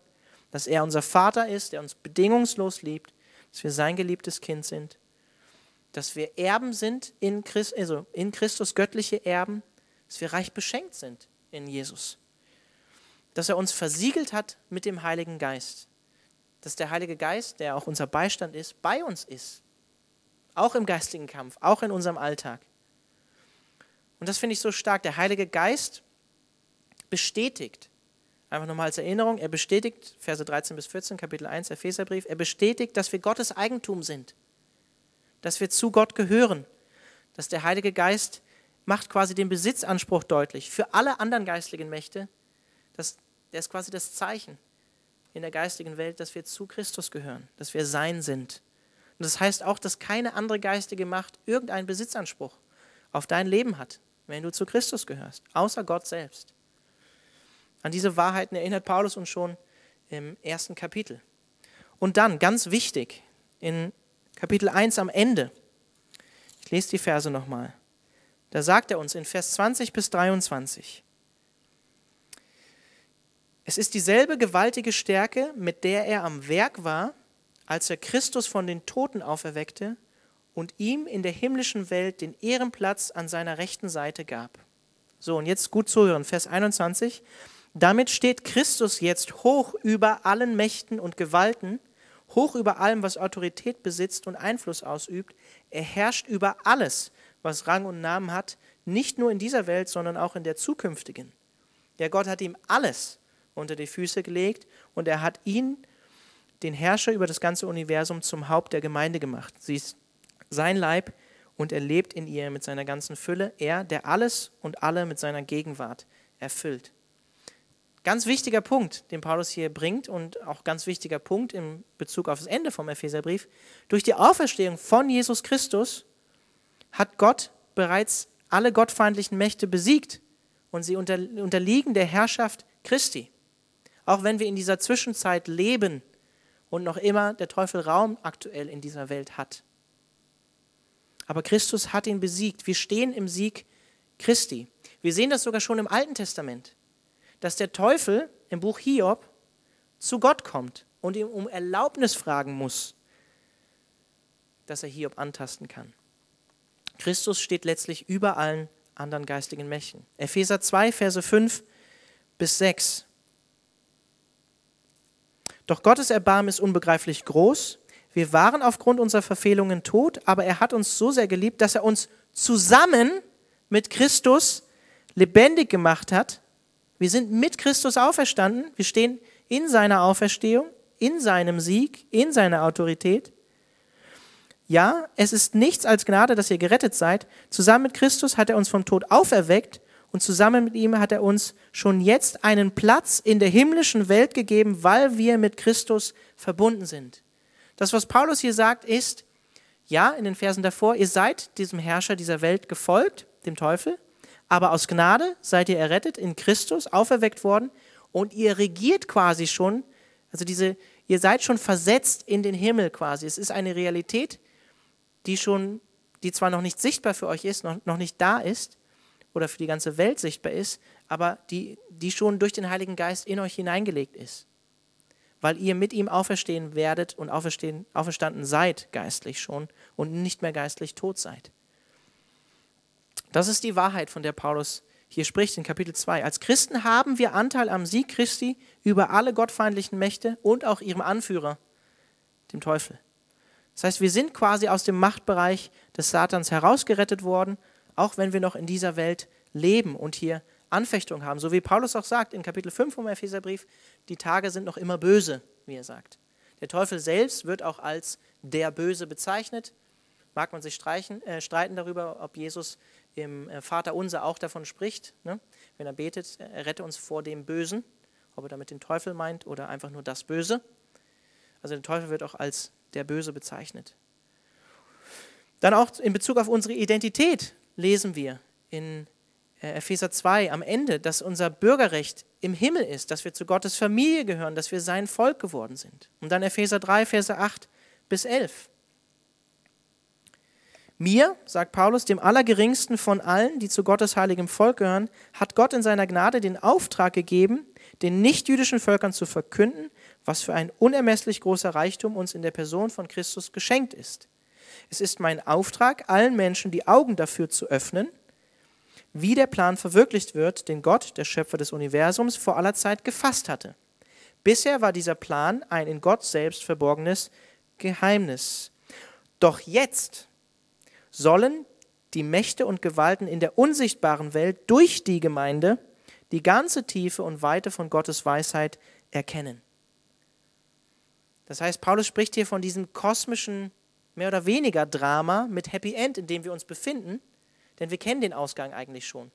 dass er unser Vater ist, der uns bedingungslos liebt, dass wir sein geliebtes Kind sind dass wir Erben sind in, Christ, also in Christus, göttliche Erben, dass wir reich beschenkt sind in Jesus. Dass er uns versiegelt hat mit dem Heiligen Geist. Dass der Heilige Geist, der auch unser Beistand ist, bei uns ist. Auch im geistigen Kampf, auch in unserem Alltag. Und das finde ich so stark. Der Heilige Geist bestätigt, einfach nochmal als Erinnerung, er bestätigt, Verse 13 bis 14, Kapitel 1, Epheserbrief, er bestätigt, dass wir Gottes Eigentum sind dass wir zu Gott gehören. Dass der Heilige Geist macht quasi den Besitzanspruch deutlich für alle anderen geistlichen Mächte. Das, der ist quasi das Zeichen in der geistigen Welt, dass wir zu Christus gehören, dass wir sein sind. Und das heißt auch, dass keine andere geistige Macht irgendeinen Besitzanspruch auf dein Leben hat, wenn du zu Christus gehörst, außer Gott selbst. An diese Wahrheiten erinnert Paulus uns schon im ersten Kapitel. Und dann, ganz wichtig, in Kapitel 1 am Ende. Ich lese die Verse nochmal. Da sagt er uns in Vers 20 bis 23. Es ist dieselbe gewaltige Stärke, mit der er am Werk war, als er Christus von den Toten auferweckte und ihm in der himmlischen Welt den Ehrenplatz an seiner rechten Seite gab. So, und jetzt gut zuhören, Vers 21. Damit steht Christus jetzt hoch über allen Mächten und Gewalten hoch über allem, was Autorität besitzt und Einfluss ausübt. Er herrscht über alles, was Rang und Namen hat, nicht nur in dieser Welt, sondern auch in der zukünftigen. Der Gott hat ihm alles unter die Füße gelegt und er hat ihn, den Herrscher über das ganze Universum, zum Haupt der Gemeinde gemacht. Sie ist sein Leib und er lebt in ihr mit seiner ganzen Fülle. Er, der alles und alle mit seiner Gegenwart erfüllt. Ganz wichtiger Punkt, den Paulus hier bringt und auch ganz wichtiger Punkt im Bezug auf das Ende vom Epheserbrief. Durch die Auferstehung von Jesus Christus hat Gott bereits alle gottfeindlichen Mächte besiegt und sie unterliegen der Herrschaft Christi. Auch wenn wir in dieser Zwischenzeit leben und noch immer der Teufel Raum aktuell in dieser Welt hat. Aber Christus hat ihn besiegt. Wir stehen im Sieg Christi. Wir sehen das sogar schon im Alten Testament dass der Teufel im Buch Hiob zu Gott kommt und ihm um Erlaubnis fragen muss, dass er Hiob antasten kann. Christus steht letztlich über allen anderen geistigen Mächten. Epheser 2, Verse 5 bis 6. Doch Gottes Erbarmen ist unbegreiflich groß. Wir waren aufgrund unserer Verfehlungen tot, aber er hat uns so sehr geliebt, dass er uns zusammen mit Christus lebendig gemacht hat wir sind mit Christus auferstanden. Wir stehen in seiner Auferstehung, in seinem Sieg, in seiner Autorität. Ja, es ist nichts als Gnade, dass ihr gerettet seid. Zusammen mit Christus hat er uns vom Tod auferweckt und zusammen mit ihm hat er uns schon jetzt einen Platz in der himmlischen Welt gegeben, weil wir mit Christus verbunden sind. Das, was Paulus hier sagt, ist, ja, in den Versen davor, ihr seid diesem Herrscher dieser Welt gefolgt, dem Teufel, aber aus Gnade seid ihr errettet, in Christus auferweckt worden und ihr regiert quasi schon, also diese, ihr seid schon versetzt in den Himmel quasi. Es ist eine Realität, die schon, die zwar noch nicht sichtbar für euch ist, noch, noch nicht da ist oder für die ganze Welt sichtbar ist, aber die, die schon durch den Heiligen Geist in euch hineingelegt ist. Weil ihr mit ihm auferstehen werdet und auferstehen, auferstanden seid geistlich schon und nicht mehr geistlich tot seid. Das ist die Wahrheit, von der Paulus hier spricht in Kapitel 2. Als Christen haben wir Anteil am Sieg Christi über alle gottfeindlichen Mächte und auch ihrem Anführer, dem Teufel. Das heißt, wir sind quasi aus dem Machtbereich des Satans herausgerettet worden, auch wenn wir noch in dieser Welt leben und hier Anfechtung haben. So wie Paulus auch sagt in Kapitel 5 vom Epheserbrief, die Tage sind noch immer böse, wie er sagt. Der Teufel selbst wird auch als der Böse bezeichnet. Mag man sich streichen, äh, streiten darüber, ob Jesus im äh, Vater Unser auch davon spricht, ne? wenn er betet, er rette uns vor dem Bösen, ob er damit den Teufel meint oder einfach nur das Böse. Also der Teufel wird auch als der Böse bezeichnet. Dann auch in Bezug auf unsere Identität lesen wir in äh, Epheser 2 am Ende, dass unser Bürgerrecht im Himmel ist, dass wir zu Gottes Familie gehören, dass wir sein Volk geworden sind. Und dann Epheser 3, Verse 8 bis 11. Mir, sagt Paulus, dem Allergeringsten von allen, die zu Gottes heiligem Volk gehören, hat Gott in seiner Gnade den Auftrag gegeben, den nichtjüdischen Völkern zu verkünden, was für ein unermesslich großer Reichtum uns in der Person von Christus geschenkt ist. Es ist mein Auftrag, allen Menschen die Augen dafür zu öffnen, wie der Plan verwirklicht wird, den Gott, der Schöpfer des Universums, vor aller Zeit gefasst hatte. Bisher war dieser Plan ein in Gott selbst verborgenes Geheimnis. Doch jetzt, sollen die Mächte und Gewalten in der unsichtbaren Welt durch die Gemeinde die ganze Tiefe und Weite von Gottes Weisheit erkennen. Das heißt, Paulus spricht hier von diesem kosmischen, mehr oder weniger Drama mit Happy End, in dem wir uns befinden, denn wir kennen den Ausgang eigentlich schon.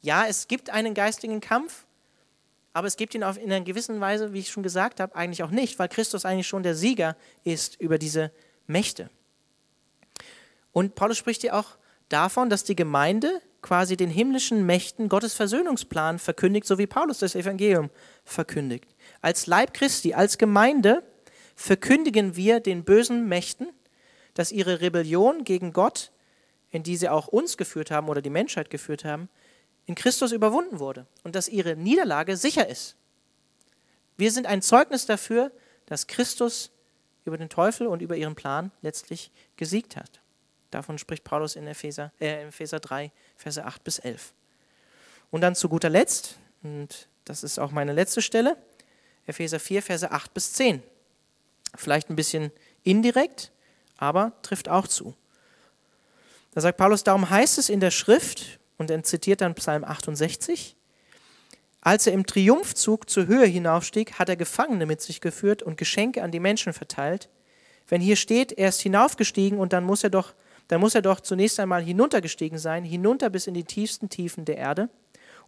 Ja, es gibt einen geistigen Kampf, aber es gibt ihn auf, in einer gewissen Weise, wie ich schon gesagt habe, eigentlich auch nicht, weil Christus eigentlich schon der Sieger ist über diese Mächte. Und Paulus spricht hier auch davon, dass die Gemeinde quasi den himmlischen Mächten Gottes Versöhnungsplan verkündigt, so wie Paulus das Evangelium verkündigt. Als Leib Christi, als Gemeinde verkündigen wir den bösen Mächten, dass ihre Rebellion gegen Gott, in die sie auch uns geführt haben oder die Menschheit geführt haben, in Christus überwunden wurde und dass ihre Niederlage sicher ist. Wir sind ein Zeugnis dafür, dass Christus über den Teufel und über ihren Plan letztlich gesiegt hat. Davon spricht Paulus in Epheser, äh, Epheser 3, Verse 8 bis 11. Und dann zu guter Letzt, und das ist auch meine letzte Stelle, Epheser 4, Verse 8 bis 10. Vielleicht ein bisschen indirekt, aber trifft auch zu. Da sagt Paulus, darum heißt es in der Schrift, und er zitiert dann Psalm 68, als er im Triumphzug zur Höhe hinaufstieg, hat er Gefangene mit sich geführt und Geschenke an die Menschen verteilt. Wenn hier steht, er ist hinaufgestiegen und dann muss er doch dann muss er doch zunächst einmal hinuntergestiegen sein, hinunter bis in die tiefsten Tiefen der Erde.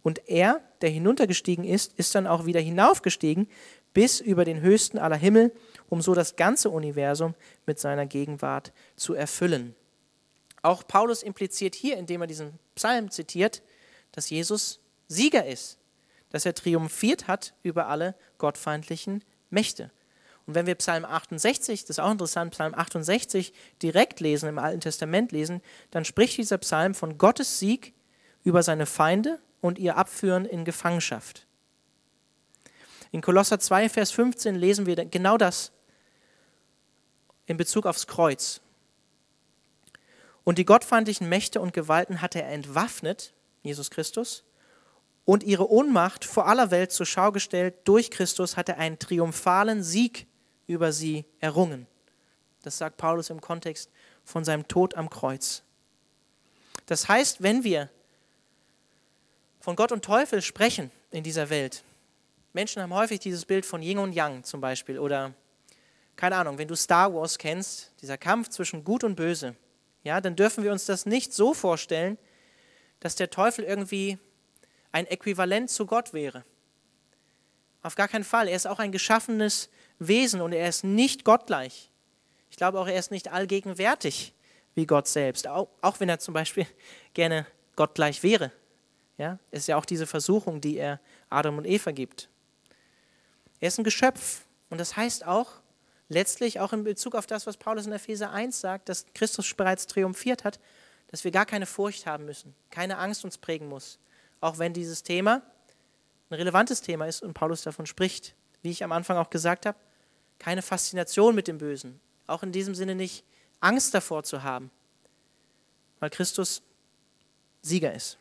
Und er, der hinuntergestiegen ist, ist dann auch wieder hinaufgestiegen bis über den höchsten aller Himmel, um so das ganze Universum mit seiner Gegenwart zu erfüllen. Auch Paulus impliziert hier, indem er diesen Psalm zitiert, dass Jesus Sieger ist, dass er triumphiert hat über alle gottfeindlichen Mächte. Und wenn wir Psalm 68, das ist auch interessant, Psalm 68 direkt lesen, im Alten Testament lesen, dann spricht dieser Psalm von Gottes Sieg über seine Feinde und ihr Abführen in Gefangenschaft. In Kolosser 2, Vers 15 lesen wir genau das in Bezug aufs Kreuz. Und die gottfeindlichen Mächte und Gewalten hat er entwaffnet, Jesus Christus, und ihre Ohnmacht vor aller Welt zur Schau gestellt. Durch Christus hat er einen triumphalen Sieg über sie errungen. Das sagt Paulus im Kontext von seinem Tod am Kreuz. Das heißt, wenn wir von Gott und Teufel sprechen in dieser Welt, Menschen haben häufig dieses Bild von Yin und Yang zum Beispiel oder keine Ahnung, wenn du Star Wars kennst, dieser Kampf zwischen Gut und Böse, ja, dann dürfen wir uns das nicht so vorstellen, dass der Teufel irgendwie ein Äquivalent zu Gott wäre. Auf gar keinen Fall. Er ist auch ein geschaffenes Wesen und er ist nicht gottgleich. Ich glaube auch, er ist nicht allgegenwärtig. wie Gott selbst, auch, auch wenn er zum Beispiel <laughs> gerne Gott gleich wäre. Ja, ist ja auch diese Versuchung, die er Adam und Eva gibt. Er ist ein Geschöpf und das heißt auch, letztlich auch in Bezug auf das, was Paulus in Epheser 1 sagt, dass Christus bereits triumphiert hat, dass wir gar keine Furcht haben müssen, keine Angst uns prägen muss, auch wenn dieses Thema ein relevantes Thema ist und Paulus davon spricht. Wie ich am Anfang auch gesagt habe, keine Faszination mit dem Bösen, auch in diesem Sinne nicht Angst davor zu haben, weil Christus Sieger ist.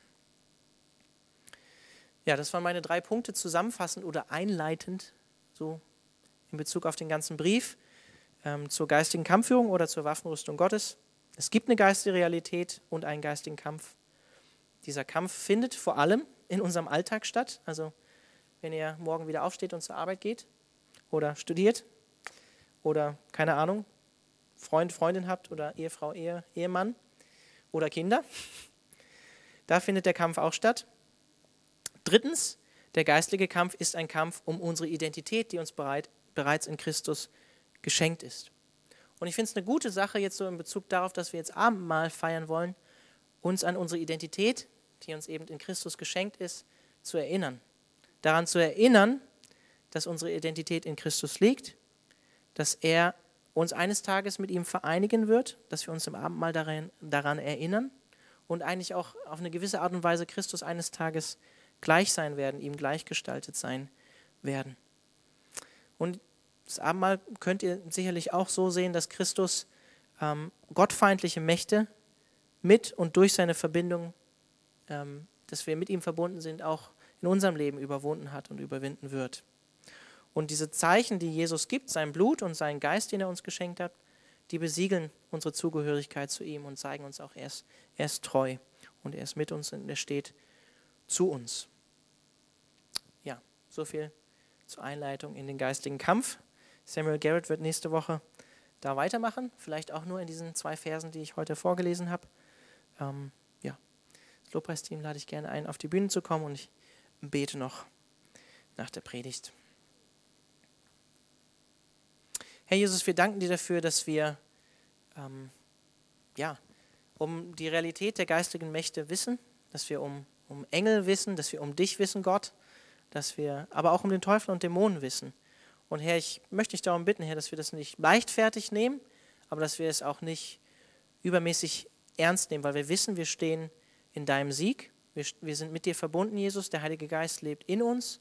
Ja, das waren meine drei Punkte zusammenfassend oder einleitend, so in Bezug auf den ganzen Brief, ähm, zur geistigen Kampfführung oder zur Waffenrüstung Gottes. Es gibt eine geistige Realität und einen geistigen Kampf. Dieser Kampf findet vor allem in unserem Alltag statt. Also wenn ihr morgen wieder aufsteht und zur Arbeit geht oder studiert oder keine Ahnung, Freund, Freundin habt oder Ehefrau, Ehe, Ehemann oder Kinder. Da findet der Kampf auch statt. Drittens, der geistliche Kampf ist ein Kampf um unsere Identität, die uns bereit, bereits in Christus geschenkt ist. Und ich finde es eine gute Sache jetzt so in Bezug darauf, dass wir jetzt Abendmahl feiern wollen, uns an unsere Identität, die uns eben in Christus geschenkt ist, zu erinnern. Daran zu erinnern, dass unsere Identität in Christus liegt, dass er uns eines Tages mit ihm vereinigen wird, dass wir uns im Abendmahl daran, daran erinnern und eigentlich auch auf eine gewisse Art und Weise Christus eines Tages gleich sein werden, ihm gleichgestaltet sein werden. Und das Abendmahl könnt ihr sicherlich auch so sehen, dass Christus ähm, gottfeindliche Mächte mit und durch seine Verbindung, ähm, dass wir mit ihm verbunden sind, auch in unserem Leben überwunden hat und überwinden wird. Und diese Zeichen, die Jesus gibt, sein Blut und sein Geist, den er uns geschenkt hat, die besiegeln unsere Zugehörigkeit zu ihm und zeigen uns auch, er ist, er ist treu und er ist mit uns und er steht zu uns. Ja, so viel zur Einleitung in den geistigen Kampf. Samuel Garrett wird nächste Woche da weitermachen, vielleicht auch nur in diesen zwei Versen, die ich heute vorgelesen habe. Ähm, ja, das Lobpreisteam lade ich gerne ein, auf die Bühne zu kommen und ich bete noch nach der Predigt. Herr Jesus, wir danken dir dafür, dass wir ähm, ja, um die Realität der geistigen Mächte wissen, dass wir um, um Engel wissen, dass wir um dich wissen, Gott, dass wir aber auch um den Teufel und Dämonen wissen. Und Herr, ich möchte dich darum bitten, Herr, dass wir das nicht leichtfertig nehmen, aber dass wir es auch nicht übermäßig ernst nehmen, weil wir wissen, wir stehen in deinem Sieg. Wir, wir sind mit dir verbunden, Jesus. Der Heilige Geist lebt in uns.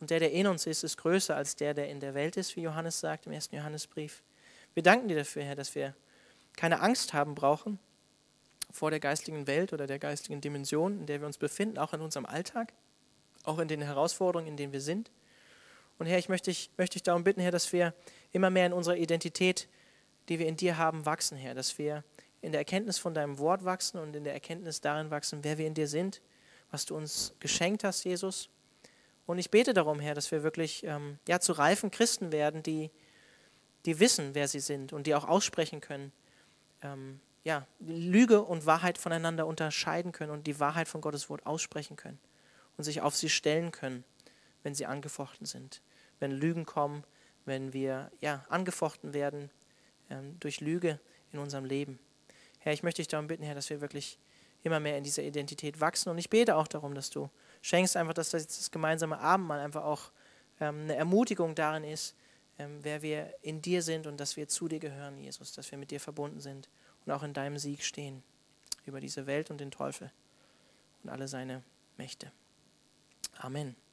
Und der, der in uns ist, ist größer als der, der in der Welt ist, wie Johannes sagt im ersten Johannesbrief. Wir danken dir dafür, Herr, dass wir keine Angst haben brauchen vor der geistigen Welt oder der geistigen Dimension, in der wir uns befinden, auch in unserem Alltag, auch in den Herausforderungen, in denen wir sind. Und Herr, ich möchte dich, möchte dich darum bitten, Herr, dass wir immer mehr in unserer Identität, die wir in dir haben, wachsen, Herr, dass wir in der Erkenntnis von deinem Wort wachsen und in der Erkenntnis darin wachsen, wer wir in dir sind, was du uns geschenkt hast, Jesus. Und ich bete darum, Herr, dass wir wirklich ähm, ja, zu reifen Christen werden, die, die wissen, wer sie sind und die auch aussprechen können, ähm, ja, Lüge und Wahrheit voneinander unterscheiden können und die Wahrheit von Gottes Wort aussprechen können und sich auf sie stellen können, wenn sie angefochten sind. Wenn Lügen kommen, wenn wir ja, angefochten werden ähm, durch Lüge in unserem Leben. Herr, ich möchte dich darum bitten, Herr, dass wir wirklich immer mehr in dieser Identität wachsen. Und ich bete auch darum, dass du schenkst einfach, dass das, das gemeinsame Abendmahl einfach auch ähm, eine Ermutigung darin ist, ähm, wer wir in dir sind und dass wir zu dir gehören, Jesus, dass wir mit dir verbunden sind und auch in deinem Sieg stehen über diese Welt und den Teufel und alle seine Mächte. Amen.